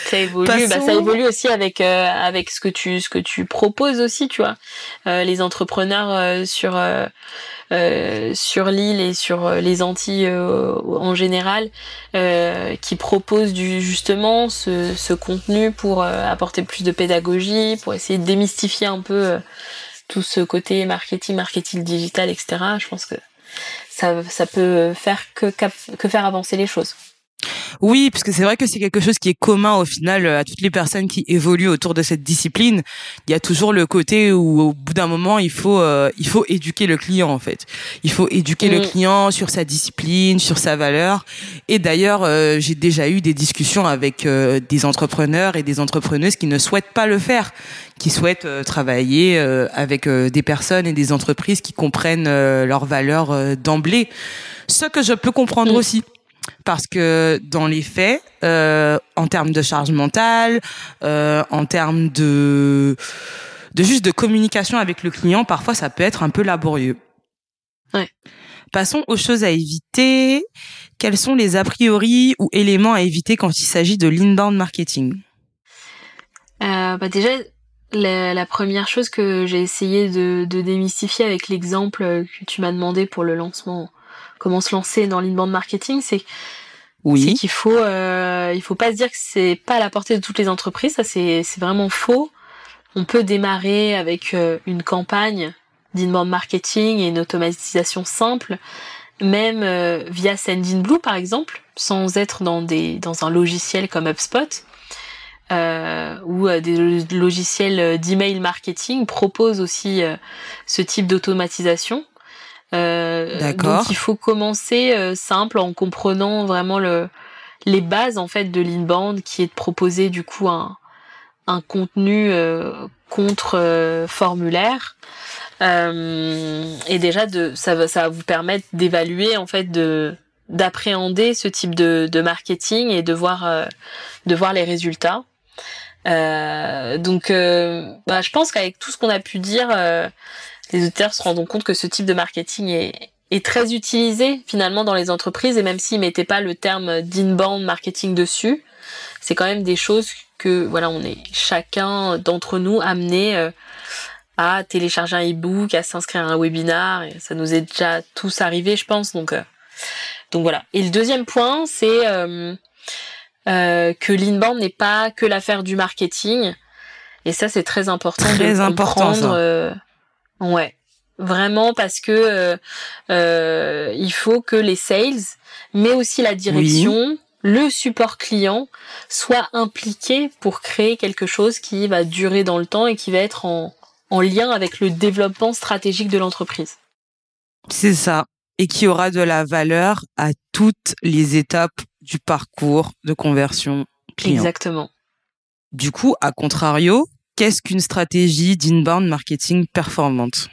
[SPEAKER 2] Ça évolue. Bah, ça évolue aussi avec euh, avec ce que tu ce que tu proposes aussi, tu vois. Euh, les entrepreneurs sur euh, sur l'île et sur euh, les Antilles euh, en général qui proposent du, justement ce, ce contenu pour apporter plus de pédagogie, pour essayer de démystifier un peu tout ce côté marketing, marketing digital, etc. Je pense que ça, ça peut faire que, que faire avancer les choses.
[SPEAKER 1] Oui, parce que c'est vrai que c'est quelque chose qui est commun au final à toutes les personnes qui évoluent autour de cette discipline. Il y a toujours le côté où au bout d'un moment il faut euh, il faut éduquer le client en fait. Il faut éduquer le mm. client sur sa discipline, sur sa valeur. Et d'ailleurs, euh, j'ai déjà eu des discussions avec euh, des entrepreneurs et des entrepreneuses qui ne souhaitent pas le faire, qui souhaitent travailler avec des personnes et des entreprises qui comprennent leurs valeurs d'emblée. Ce que je peux comprendre mm. aussi parce que dans les faits, euh, en termes de charge mentale, euh, en termes de de juste de communication avec le client, parfois ça peut être un peu laborieux.
[SPEAKER 2] Ouais.
[SPEAKER 1] Passons aux choses à éviter. Quels sont les a priori ou éléments à éviter quand il s'agit de l'inbound marketing?
[SPEAKER 2] Euh, bah Déjà, la, la, première chose que j'ai essayé de, de démystifier avec l'exemple que tu m'as demandé pour le lancement comment se lancer dans l'inbound marketing, c'est oui. qu'il faut euh, il faut pas se dire que c'est pas à la portée de toutes les entreprises, ça c'est c'est vraiment faux. On peut démarrer avec euh, une campagne d'inbound marketing et une automatisation simple, même euh, via Sendinblue par exemple, sans être dans des dans un logiciel comme HubSpot. Euh, ou des logiciels d'email marketing proposent aussi ce type d'automatisation. Euh, donc il faut commencer euh, simple en comprenant vraiment le, les bases en fait de l'inbound qui est de proposer du coup un, un contenu euh, contre euh, formulaire. Et déjà de ça va ça va vous permettre d'évaluer en fait de d'appréhender ce type de, de marketing et de voir de voir les résultats. Donc bah, je pense qu'avec tout ce qu'on a pu dire les auditeurs se rendent compte que ce type de marketing est, est très utilisé finalement dans les entreprises et même s'ils mettaient pas le terme d'inbound marketing dessus, c'est quand même des choses que voilà, on est chacun d'entre nous amené euh, à télécharger un e-book, à s'inscrire à un webinar et ça nous est déjà tous arrivé, je pense. Donc euh, donc voilà. Et le deuxième point, c'est euh, que l'inbound n'est pas que l'affaire du marketing. Et ça, c'est très important
[SPEAKER 1] très
[SPEAKER 2] de
[SPEAKER 1] important,
[SPEAKER 2] comprendre. Ouais, vraiment parce que euh, euh, il faut que les sales, mais aussi la direction, le support client soient impliqués pour créer quelque chose qui va durer dans le temps et qui va être en, en lien avec le développement stratégique de l'entreprise.
[SPEAKER 1] C'est ça. Et qui aura de la valeur à toutes les étapes du parcours de conversion client.
[SPEAKER 2] Exactement.
[SPEAKER 1] Du coup, à contrario, qu'est-ce qu'une stratégie d'inbound marketing performante?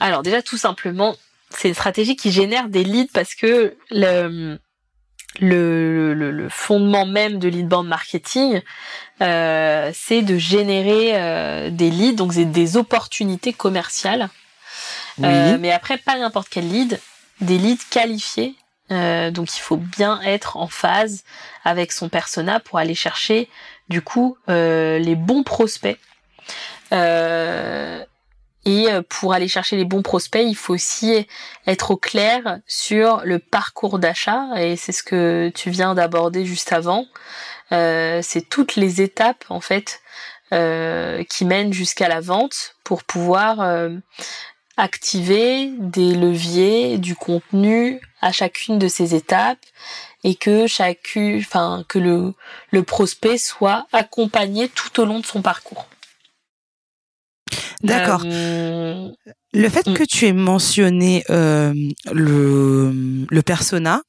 [SPEAKER 2] Alors déjà, tout simplement, c'est une stratégie qui génère des leads parce que le, le, le, fondement même de l'inbound marketing, euh, c'est de générer euh, des leads, donc des opportunités commerciales. Euh, mais après, pas n'importe quel lead, des leads qualifiés. Donc il faut bien être en phase avec son persona pour aller chercher du coup euh, les bons prospects. Euh, et euh, pour aller chercher les bons prospects, il faut aussi être au clair sur le parcours d'achat. Et c'est ce que tu viens d'aborder juste avant. c'est toutes les étapes en fait qui mènent jusqu'à la vente pour pouvoir activer des leviers, du contenu à chacune de ces étapes et que chacune, enfin que le, le prospect soit accompagné tout au long de son parcours.
[SPEAKER 1] D'accord. Euh, le fait mm. que tu aies mentionné euh, le, le persona,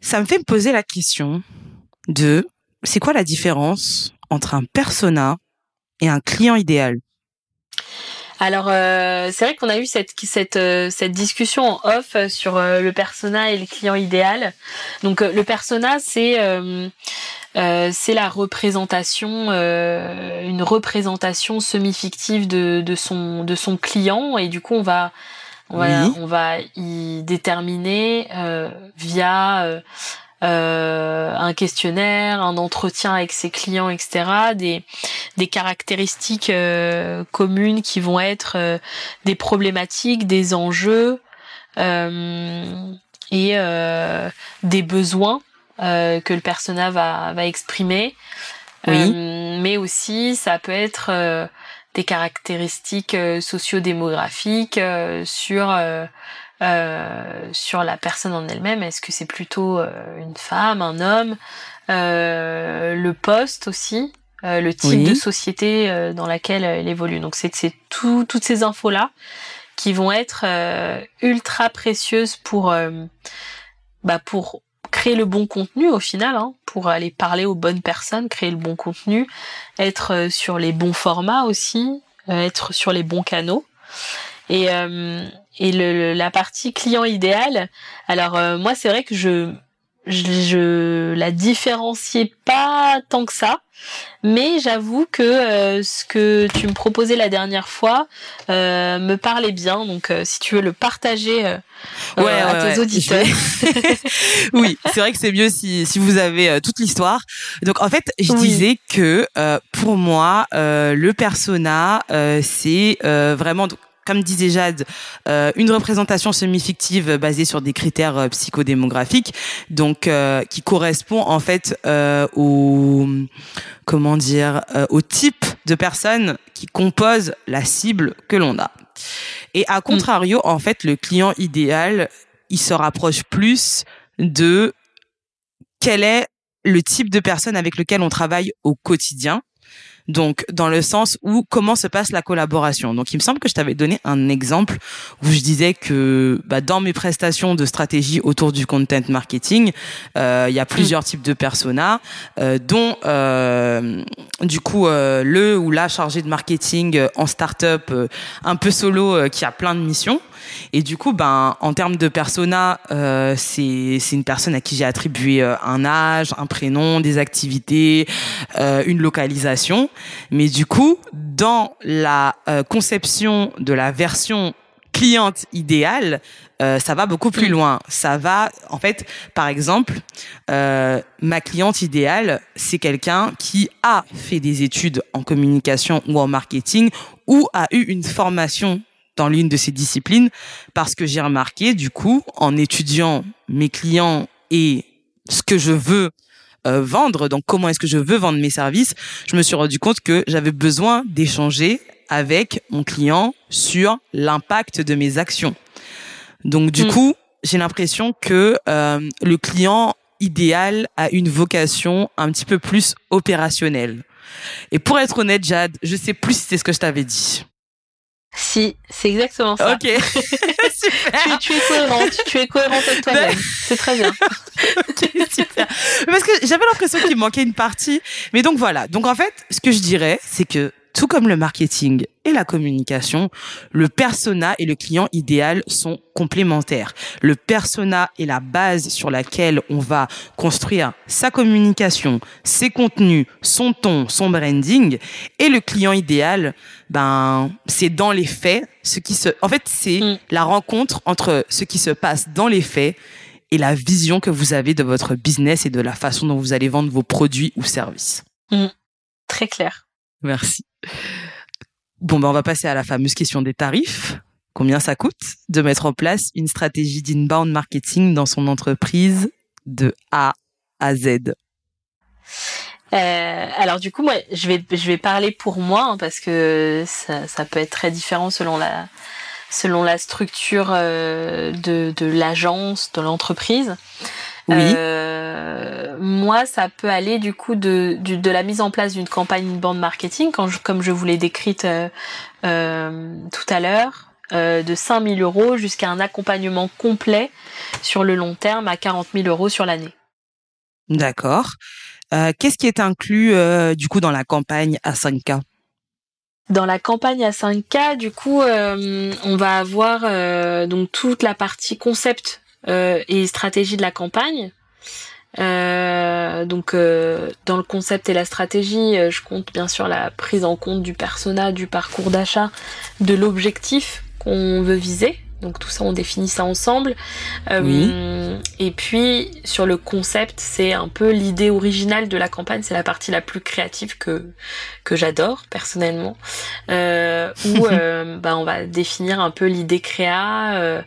[SPEAKER 1] ça me fait me poser la question de c'est quoi la différence entre un persona et un client idéal?
[SPEAKER 2] Alors euh, c'est vrai qu'on a eu cette cette euh, cette discussion en off sur euh, le persona et le client idéal. Donc le persona c'est c'est la représentation une représentation semi-fictive de de son de son client et du coup on va on va, on va y déterminer via euh, un questionnaire, un entretien avec ses clients, etc. Des, des caractéristiques euh, communes qui vont être euh, des problématiques, des enjeux et des besoins que le persona va, va exprimer. mais aussi, ça peut être des caractéristiques sociodémographiques sur euh, sur la personne en elle-même. Est-ce que c'est plutôt euh, une femme, un homme, euh, le poste aussi, le type de société dans laquelle elle évolue. Donc c'est tout, toutes ces infos là qui vont être ultra précieuses pour bah pour créer le bon contenu au final, hein, pour aller parler aux bonnes personnes, créer le bon contenu, être sur les bons formats aussi, être sur les bons canaux. Et, euh, et le, la partie client idéal, alors euh, moi c'est vrai que je, je, je la différenciais pas tant que ça. Mais j'avoue que euh, ce que tu me proposais la dernière fois euh, me parlait bien. Donc, euh, si tu veux le partager ouais, à tes auditeurs. [laughs]
[SPEAKER 1] oui, c'est vrai que c'est mieux si, si vous avez toute l'histoire. Donc, en fait, je disais que pour moi, le persona, c'est vraiment comme disait Jade, euh, une représentation semi-fictive basée sur des critères euh, psychodémographiques, donc euh, qui correspond en fait au comment dire au type de personnes qui composent la cible que l'on a. Et à contrario, en fait, le client idéal, il se rapproche plus de quel est le type de personne avec lequel on travaille au quotidien donc, dans le sens où comment se passe la collaboration. Donc, il me semble que je t'avais donné un exemple où je disais que bah, dans mes prestations de stratégie autour du content marketing, euh, il y a plusieurs types de personas, euh, dont euh, du coup le ou la chargée de marketing en startup, un peu solo, qui a plein de missions. Et du coup, ben, en termes de persona, euh, c'est c'est une personne à qui j'ai attribué euh, un âge, un prénom, des activités, euh, une localisation. Mais du coup, dans la euh, conception de la version cliente idéale, euh, ça va beaucoup plus loin. Ça va, en fait, par exemple, euh, ma cliente idéale, c'est quelqu'un qui a fait des études en communication ou en marketing ou a eu une formation dans l'une de ces disciplines parce que j'ai remarqué, du coup, en étudiant mes clients et ce que je veux euh, vendre, donc comment est-ce que je veux vendre mes services, je me suis rendu compte que j'avais besoin d'échanger avec mon client sur l'impact de mes actions. Donc du mm. coup, j'ai l'impression que euh, le client idéal a une vocation un petit peu plus opérationnelle. Et pour être honnête, Jade, je sais plus si c'est ce que je t'avais dit.
[SPEAKER 2] Si, c'est exactement ça.
[SPEAKER 1] Ok, [laughs] super.
[SPEAKER 2] tu, es cohérente, tu es cohérente avec toi-même. c'est très bien.
[SPEAKER 1] super. Parce que j'avais l'impression qu'il manquait une partie. Mais donc voilà. Donc en fait, ce que je dirais, c'est que tout comme le marketing et la communication, le persona et le client idéal sont complémentaires. Le persona est la base sur laquelle on va construire sa communication, ses contenus, son ton, son branding et le client idéal, ben c'est dans les faits ce qui se en fait c'est mm. la rencontre entre ce qui se passe dans les faits et la vision que vous avez de votre business et de la façon dont vous allez vendre vos produits ou services.
[SPEAKER 2] Mm. Très clair.
[SPEAKER 1] Merci. Bon, ben, on va passer à la fameuse question des tarifs. Combien ça coûte de mettre en place une stratégie d'inbound marketing dans son entreprise de A à Z?
[SPEAKER 2] Euh, alors du coup, moi, je vais je vais parler pour moi hein, parce que ça, ça peut être très différent selon la selon la structure euh, de, de l'agence, de l'entreprise. Oui. moi, ça peut aller du coup de, de, la mise en place d'une campagne bande marketing, quand comme je vous l'ai décrite tout à l'heure, de 5 000 euros jusqu'à un accompagnement complet sur le long terme à 40 000 euros sur l'année.
[SPEAKER 1] D'accord. Qu'est-ce qui est inclus du coup dans la campagne à 5K
[SPEAKER 2] dans la campagne à 5K, du coup, euh, on va avoir euh, donc toute la partie concept euh, et stratégie de la campagne. donc dans le concept et la stratégie, je compte bien sûr la prise en compte du persona, du parcours d'achat, de l'objectif qu'on veut viser. Donc tout ça, on définit ça ensemble. Euh, et puis sur le concept, c'est un peu l'idée originale de la campagne. C'est la partie la plus créative que que j'adore personnellement. Euh, où [laughs] euh, bah, on va définir un peu l'idée créa, euh,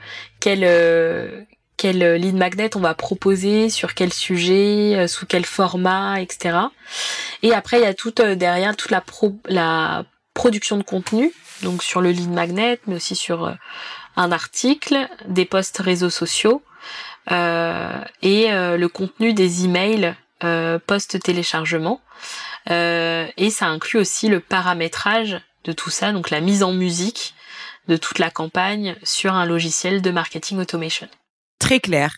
[SPEAKER 2] quel euh, lead magnet on va proposer, sur quel sujet, sous quel format, etc. Et après, il y a tout derrière toute la pro la production de contenu, donc sur le lead magnet, mais aussi sur un article, des posts réseaux sociaux euh, et euh, le contenu des emails euh, post-téléchargement. et ça inclut aussi le paramétrage de tout ça, donc la mise en musique de toute la campagne sur un logiciel de marketing automation.
[SPEAKER 1] Très clair.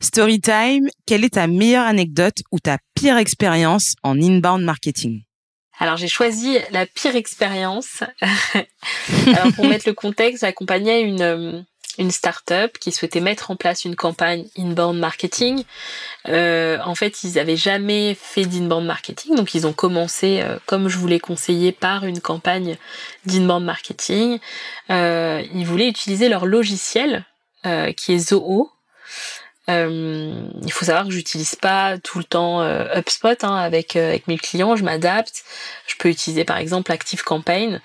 [SPEAKER 1] Storytime, quelle est ta meilleure anecdote ou ta pire expérience en inbound marketing?
[SPEAKER 2] Alors j'ai choisi la pire expérience. [laughs] Pour mettre le contexte, j'accompagnais une euh, une start-up qui souhaitait mettre en place une campagne inbound marketing. Euh, en fait, ils n'avaient jamais fait d'inbound marketing, donc ils ont commencé, euh, comme je voulais conseiller, par une campagne d'inbound marketing. Ils voulaient utiliser leur logiciel qui est Zoho. Euh, il faut savoir que j'utilise pas tout le temps euh, HubSpot hein, avec euh, avec mes clients, je m'adapte. Je peux utiliser par exemple Active Campaign.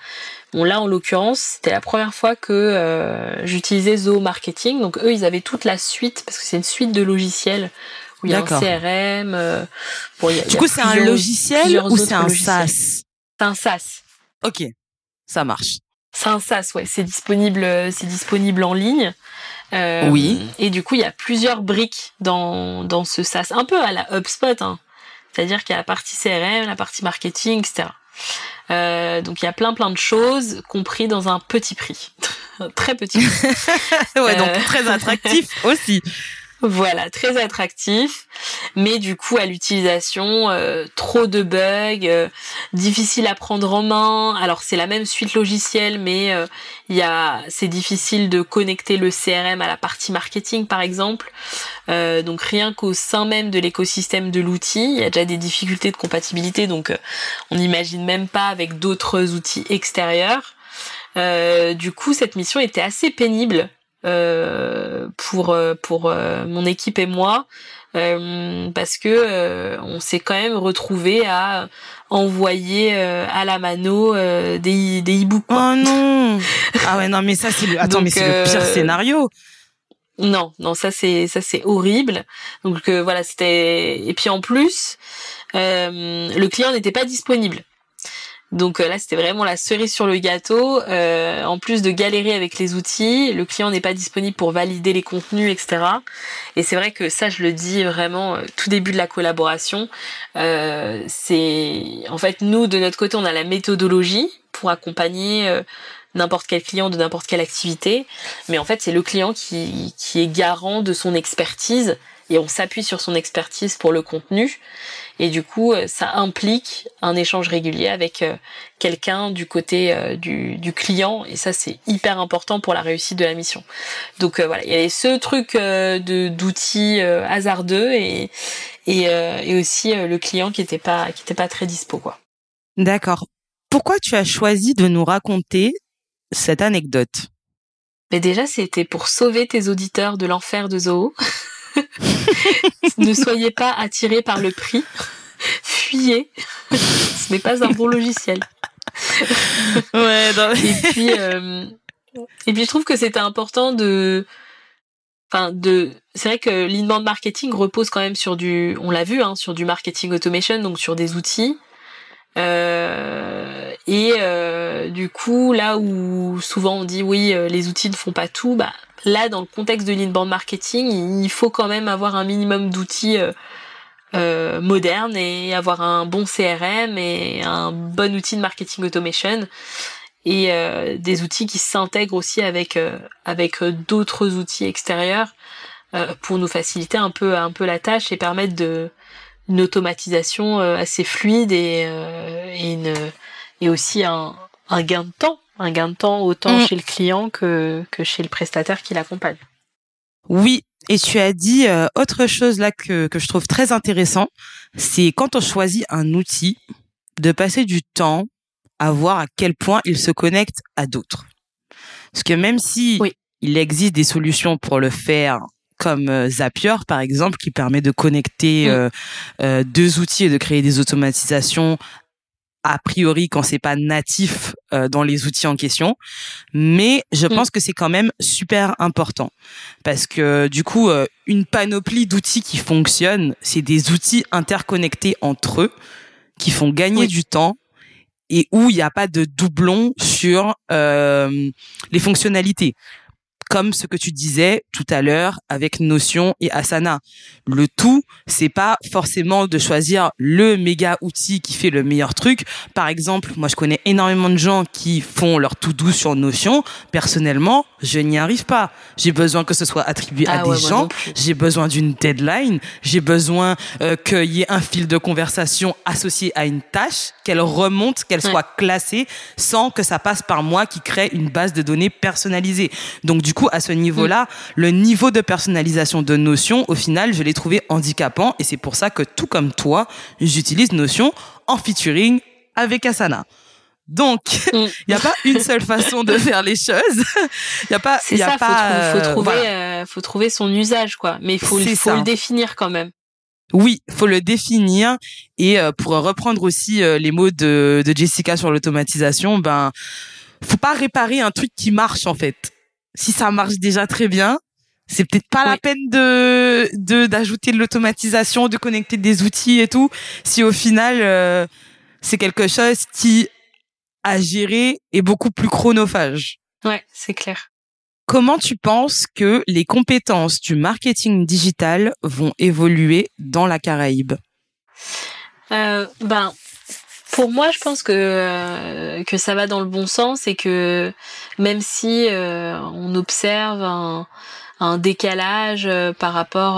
[SPEAKER 2] Bon là en l'occurrence, c'était la première fois que j'utilisais Zoho Marketing. Donc eux, ils avaient toute la suite parce que c'est une suite de logiciels où il y a un CRM.
[SPEAKER 1] Bon, du coup, c'est un logiciel ou c'est un SaaS
[SPEAKER 2] C'est un SaaS.
[SPEAKER 1] Ok, ça marche.
[SPEAKER 2] C'est un SaaS, ouais. C'est disponible, c'est disponible en ligne.
[SPEAKER 1] Euh, oui.
[SPEAKER 2] Et du coup, il y a plusieurs briques dans, dans ce SaaS, un peu à la HubSpot. Hein. C'est-à-dire qu'il y a la partie CRM, la partie marketing, etc. Euh, donc il y a plein plein de choses compris dans un petit prix, [laughs] très petit. [laughs]
[SPEAKER 1] ouais, donc euh, très attractif [laughs] aussi.
[SPEAKER 2] Voilà, très attractif, mais du coup à l'utilisation euh, trop de bugs, euh, difficile à prendre en main. Alors c'est la même suite logicielle, mais euh, il y a, c'est difficile de connecter le CRM à la partie marketing par exemple. donc rien qu'au sein même de l'écosystème de l'outil, il y a déjà des difficultés de compatibilité, donc on n'imagine même pas avec d'autres outils extérieurs. du coup, cette mission était assez pénible pour euh, pour euh, mon équipe et moi parce que on s'est quand même retrouvé à envoyer à la mano des des e-books.
[SPEAKER 1] Oh non [laughs] Ah ouais non mais ça c'est le attends mais c'est le pire scénario.
[SPEAKER 2] Non, non, ça c'est ça c'est horrible. Donc voilà, c'était et puis en plus le client n'était pas disponible. Donc euh, là, c'était vraiment la cerise sur le gâteau. Euh, en plus de galérer avec les outils, le client n'est pas disponible pour valider les contenus, etc. Et c'est vrai que ça, je le dis vraiment euh, tout début de la collaboration. c'est en fait nous de notre côté, on a la méthodologie pour accompagner n'importe quel client de n'importe quelle activité, mais en fait c'est le client qui, qui est garant de son expertise et on s'appuie sur son expertise pour le contenu. Et du coup, euh, ça implique un échange régulier avec euh, quelqu'un du côté euh, du, du, client. Et ça, c'est hyper important pour la réussite de la mission. Donc voilà, il y avait ce truc de d'outils hasardeux et et, et aussi le client qui était pas qui était pas très dispo quoi.
[SPEAKER 1] D'accord. Pourquoi tu as choisi de nous raconter cette anecdote?
[SPEAKER 2] Mais déjà, c'était pour sauver tes auditeurs de l'enfer de Zoho. [laughs] ne soyez pas attirés par le prix. Fuyez. Ce n'est pas un bon logiciel.
[SPEAKER 1] ouais,
[SPEAKER 2] Et puis, euh, et puis je trouve que c'était important de, enfin de, c'est vrai que l'inbound marketing repose quand même sur du, on l'a vu, hein, sur du marketing automation, donc sur des outils. Euh, et euh, du coup, là où souvent on dit oui, les outils ne font pas tout, bah là, dans le contexte de l'inbound marketing, il faut quand même avoir un minimum d'outils euh, euh, modernes et avoir un bon CRM et un bon outil de marketing automation et euh, des outils qui s'intègrent aussi avec avec d'autres outils extérieurs pour nous faciliter un peu un peu la tâche et permettre de une automatisation assez fluide et et, aussi un gain de temps un gain de temps autant mm. chez le client que, que chez le prestataire qui l'accompagne.
[SPEAKER 1] Oui, et tu as dit euh, autre chose là que, que je trouve très intéressant, c'est quand on choisit un outil, de passer du temps à voir à quel point il se connecte à d'autres. Parce que même si il existe des solutions pour le faire, comme euh, Zapier par exemple, qui permet de connecter mm. euh, deux outils et de créer des automatisations a priori quand c'est pas natif euh, dans les outils en question. Mais je mm. pense que c'est quand même super important. Parce que du coup euh, une panoplie d'outils qui fonctionnent c'est des outils interconnectés entre eux qui font gagner du temps et où il n'y a pas de doublon sur euh, les fonctionnalités comme ce que tu disais tout à l'heure avec Notion et Asana. Le tout, c'est pas forcément de choisir le méga outil qui fait le meilleur truc. Par exemple, moi je connais énormément de gens qui font leur tout doux sur Notion. Personnellement, je n'y arrive pas. J'ai besoin que ce soit attribué à ah des gens. J'ai besoin d'une deadline. J'ai besoin euh, qu'il y ait un fil de conversation associé à une tâche, qu'elle remonte, qu'elle soit classée, sans que ça passe par moi qui crée une base de données personnalisée. Donc du coup, à ce niveau-là, le niveau de personnalisation de Notion, au final, je l'ai trouvé handicapant, et c'est pour ça que tout comme toi, j'utilise Notion en featuring avec Asana. Donc, [laughs] il mm. n'y a pas une seule façon de faire les choses. Il y a pas.
[SPEAKER 2] C'est ça.
[SPEAKER 1] pas,
[SPEAKER 2] faut, faut trouver, euh, faut trouver son usage, quoi. Mais il faut, faut le définir quand même.
[SPEAKER 1] Oui, faut le définir et euh, pour reprendre aussi euh, les mots de, de Jessica sur l'automatisation, ben faut pas réparer un truc qui marche en fait. Si ça marche déjà très bien, c'est peut-être pas la peine de de d'ajouter de l'automatisation, de connecter des outils et tout. Si au final c'est quelque chose qui à gérer est beaucoup plus chronophage.
[SPEAKER 2] Ouais, c'est clair.
[SPEAKER 1] Comment tu penses que les compétences du marketing digital vont évoluer dans la Caraïbe?
[SPEAKER 2] Euh, Ben, pour moi, je pense que euh, que ça va dans le bon sens et que même si euh, on observe un, un décalage euh, par rapport,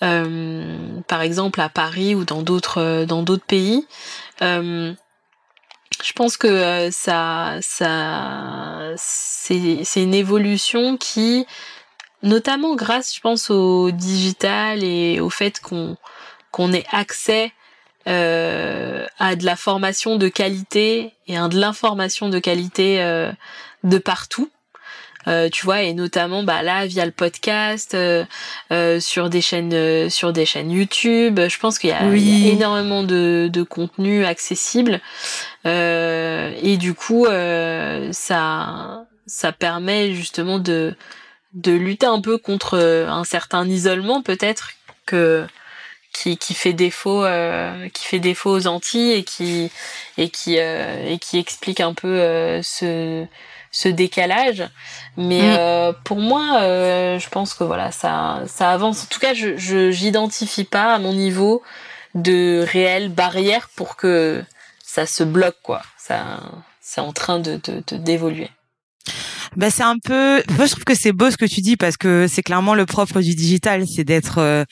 [SPEAKER 2] par exemple, à Paris ou dans d'autres dans d'autres pays je pense que euh, ça, ça, c'est, c'est une évolution qui, notamment grâce, je pense, au digital et au fait qu'on qu'on ait accès euh, à de la formation de qualité et à de l'information de qualité euh, de partout. Euh, tu vois et notamment bah là via le podcast euh, euh, sur des chaînes sur des chaînes YouTube. Je pense qu'il y, a énormément de, de contenu accessible. Et du coup ça ça permet justement de de lutter un peu contre un certain isolement peut-être que qui, qui fait défaut qui fait défaut aux Antilles et qui et qui et qui explique un peu ce ce décalage. Mais mm. euh, pour moi, euh, je pense que voilà, ça, ça avance. En tout cas, je, je j'identifie pas à mon niveau de réelles barrières pour que ça se bloque quoi. Ça, c'est en train de, de, d'évoluer.
[SPEAKER 1] Ben c'est un peu. Moi, je trouve que c'est beau ce que tu dis parce que c'est clairement le propre du digital, c'est d'être euh,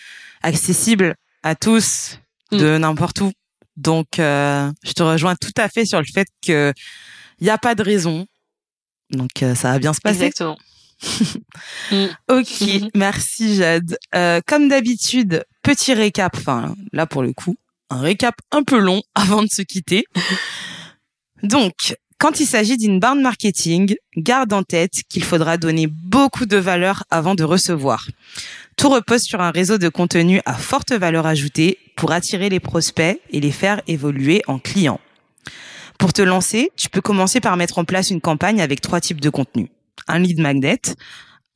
[SPEAKER 1] accessible à tous de mm. n'importe où. Donc, je te rejoins tout à fait sur le fait que il n'y a pas de raison donc euh, ça va bien se passer.
[SPEAKER 2] Exactement. [laughs]
[SPEAKER 1] Mm. ok, merci Jade. Euh, comme d'habitude, petit récap, enfin là pour le coup, un récap un peu long [laughs] avant de se quitter. Donc, quand il s'agit d'inbound marketing, garde en tête qu'il faudra donner beaucoup de valeur avant de recevoir. Tout repose sur un réseau de contenu à forte valeur ajoutée pour attirer les prospects et les faire évoluer en clients. Pour te lancer, tu peux commencer par mettre en place une campagne avec trois types de contenus. Un lead magnet,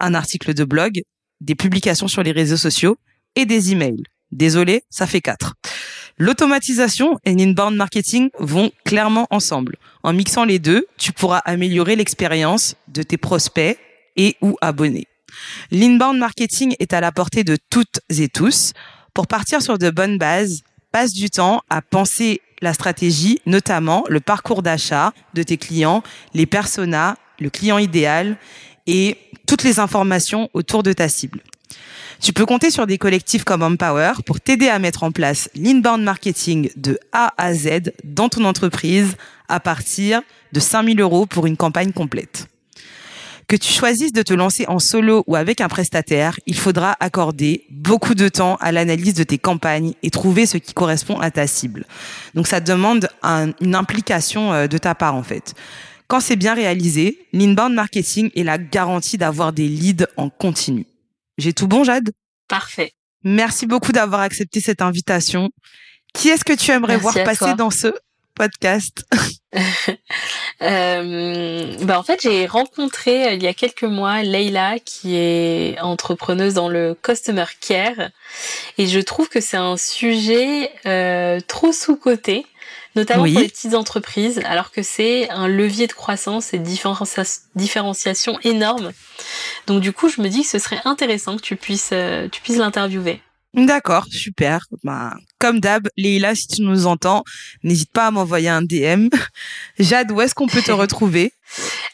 [SPEAKER 1] un article de blog, des publications sur les réseaux sociaux et des emails. Désolé, ça fait quatre. L'automatisation et l'inbound marketing vont clairement ensemble. En mixant les deux, tu pourras améliorer l'expérience de tes prospects et ou abonnés. L'inbound marketing est à la portée de toutes et tous. Pour partir sur de bonnes bases, passe du temps à penser la stratégie, notamment le parcours d'achat de tes clients, les personas, le client idéal et toutes les informations autour de ta cible. Tu peux compter sur des collectifs comme Empower pour t'aider à mettre en place l'inbound marketing de A à Z dans ton entreprise à partir de 5000 euros pour une campagne complète. Que tu choisisses de te lancer en solo ou avec un prestataire, il faudra accorder beaucoup de temps à l'analyse de tes campagnes et trouver ce qui correspond à ta cible. Donc ça demande une implication euh, de ta part en fait. Quand c'est bien réalisé, l'inbound marketing est la garantie d'avoir des leads en continu. J'ai tout bon, Jade?
[SPEAKER 2] Parfait.
[SPEAKER 1] Merci beaucoup d'avoir accepté cette invitation. Qui est-ce que tu aimerais voir passer dans ce podcast? [laughs]
[SPEAKER 2] euh, bah en fait, j'ai rencontré euh, il y a quelques mois Leila qui est entrepreneuse dans le customer care et je trouve que c'est un sujet euh, trop sous-coté notamment pour les petites entreprises, alors que c'est un levier de croissance et de différenciation énorme. Donc du coup, je me dis que ce serait intéressant que tu puisses, euh, tu puisses l'interviewer.
[SPEAKER 1] D'accord, super. Bah, comme d'hab, Leila, si tu nous entends, n'hésite pas à m'envoyer un DM. [laughs] Jade, où est-ce qu'on peut te [laughs] retrouver?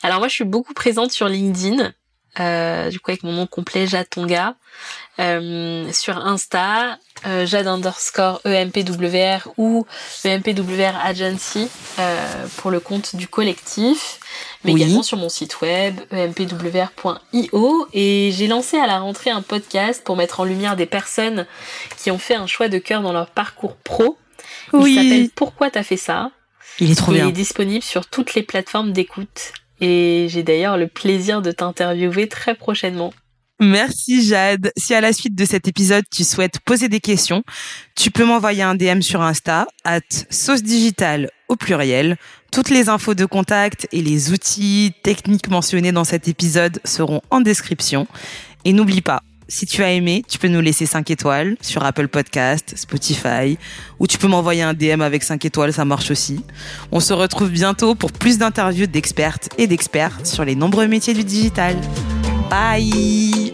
[SPEAKER 2] Alors moi, je suis beaucoup présente sur LinkedIn. Euh, du coup avec mon nom complet Jade Tonga. Euh, sur Insta euh, Jade underscore EMPWR ou EMPWR Agency euh, pour le compte du collectif, mais également sur mon site web empwr.io et j'ai lancé à la rentrée un podcast pour mettre en lumière des personnes qui ont fait un choix de cœur dans leur parcours pro. Il s'appelle Pourquoi t'as fait ça?
[SPEAKER 1] Il est trop
[SPEAKER 2] bien. Il est disponible sur toutes les plateformes d'écoute et j'ai d'ailleurs le plaisir de t'interviewer très prochainement.
[SPEAKER 1] Merci Jade. Si à la suite de cet épisode tu souhaites poser des questions, tu peux m'envoyer un DM sur Insta at sauce digitale au pluriel. Toutes les infos de contact et les outils techniques mentionnés dans cet épisode seront en description. Et n'oublie pas, si tu as aimé, tu peux nous laisser 5 étoiles sur Apple Podcast, Spotify, ou tu peux m'envoyer un DM avec 5 étoiles, ça marche aussi. On se retrouve bientôt pour plus d'interviews d'expertes et d'experts sur les nombreux métiers du digital. Bye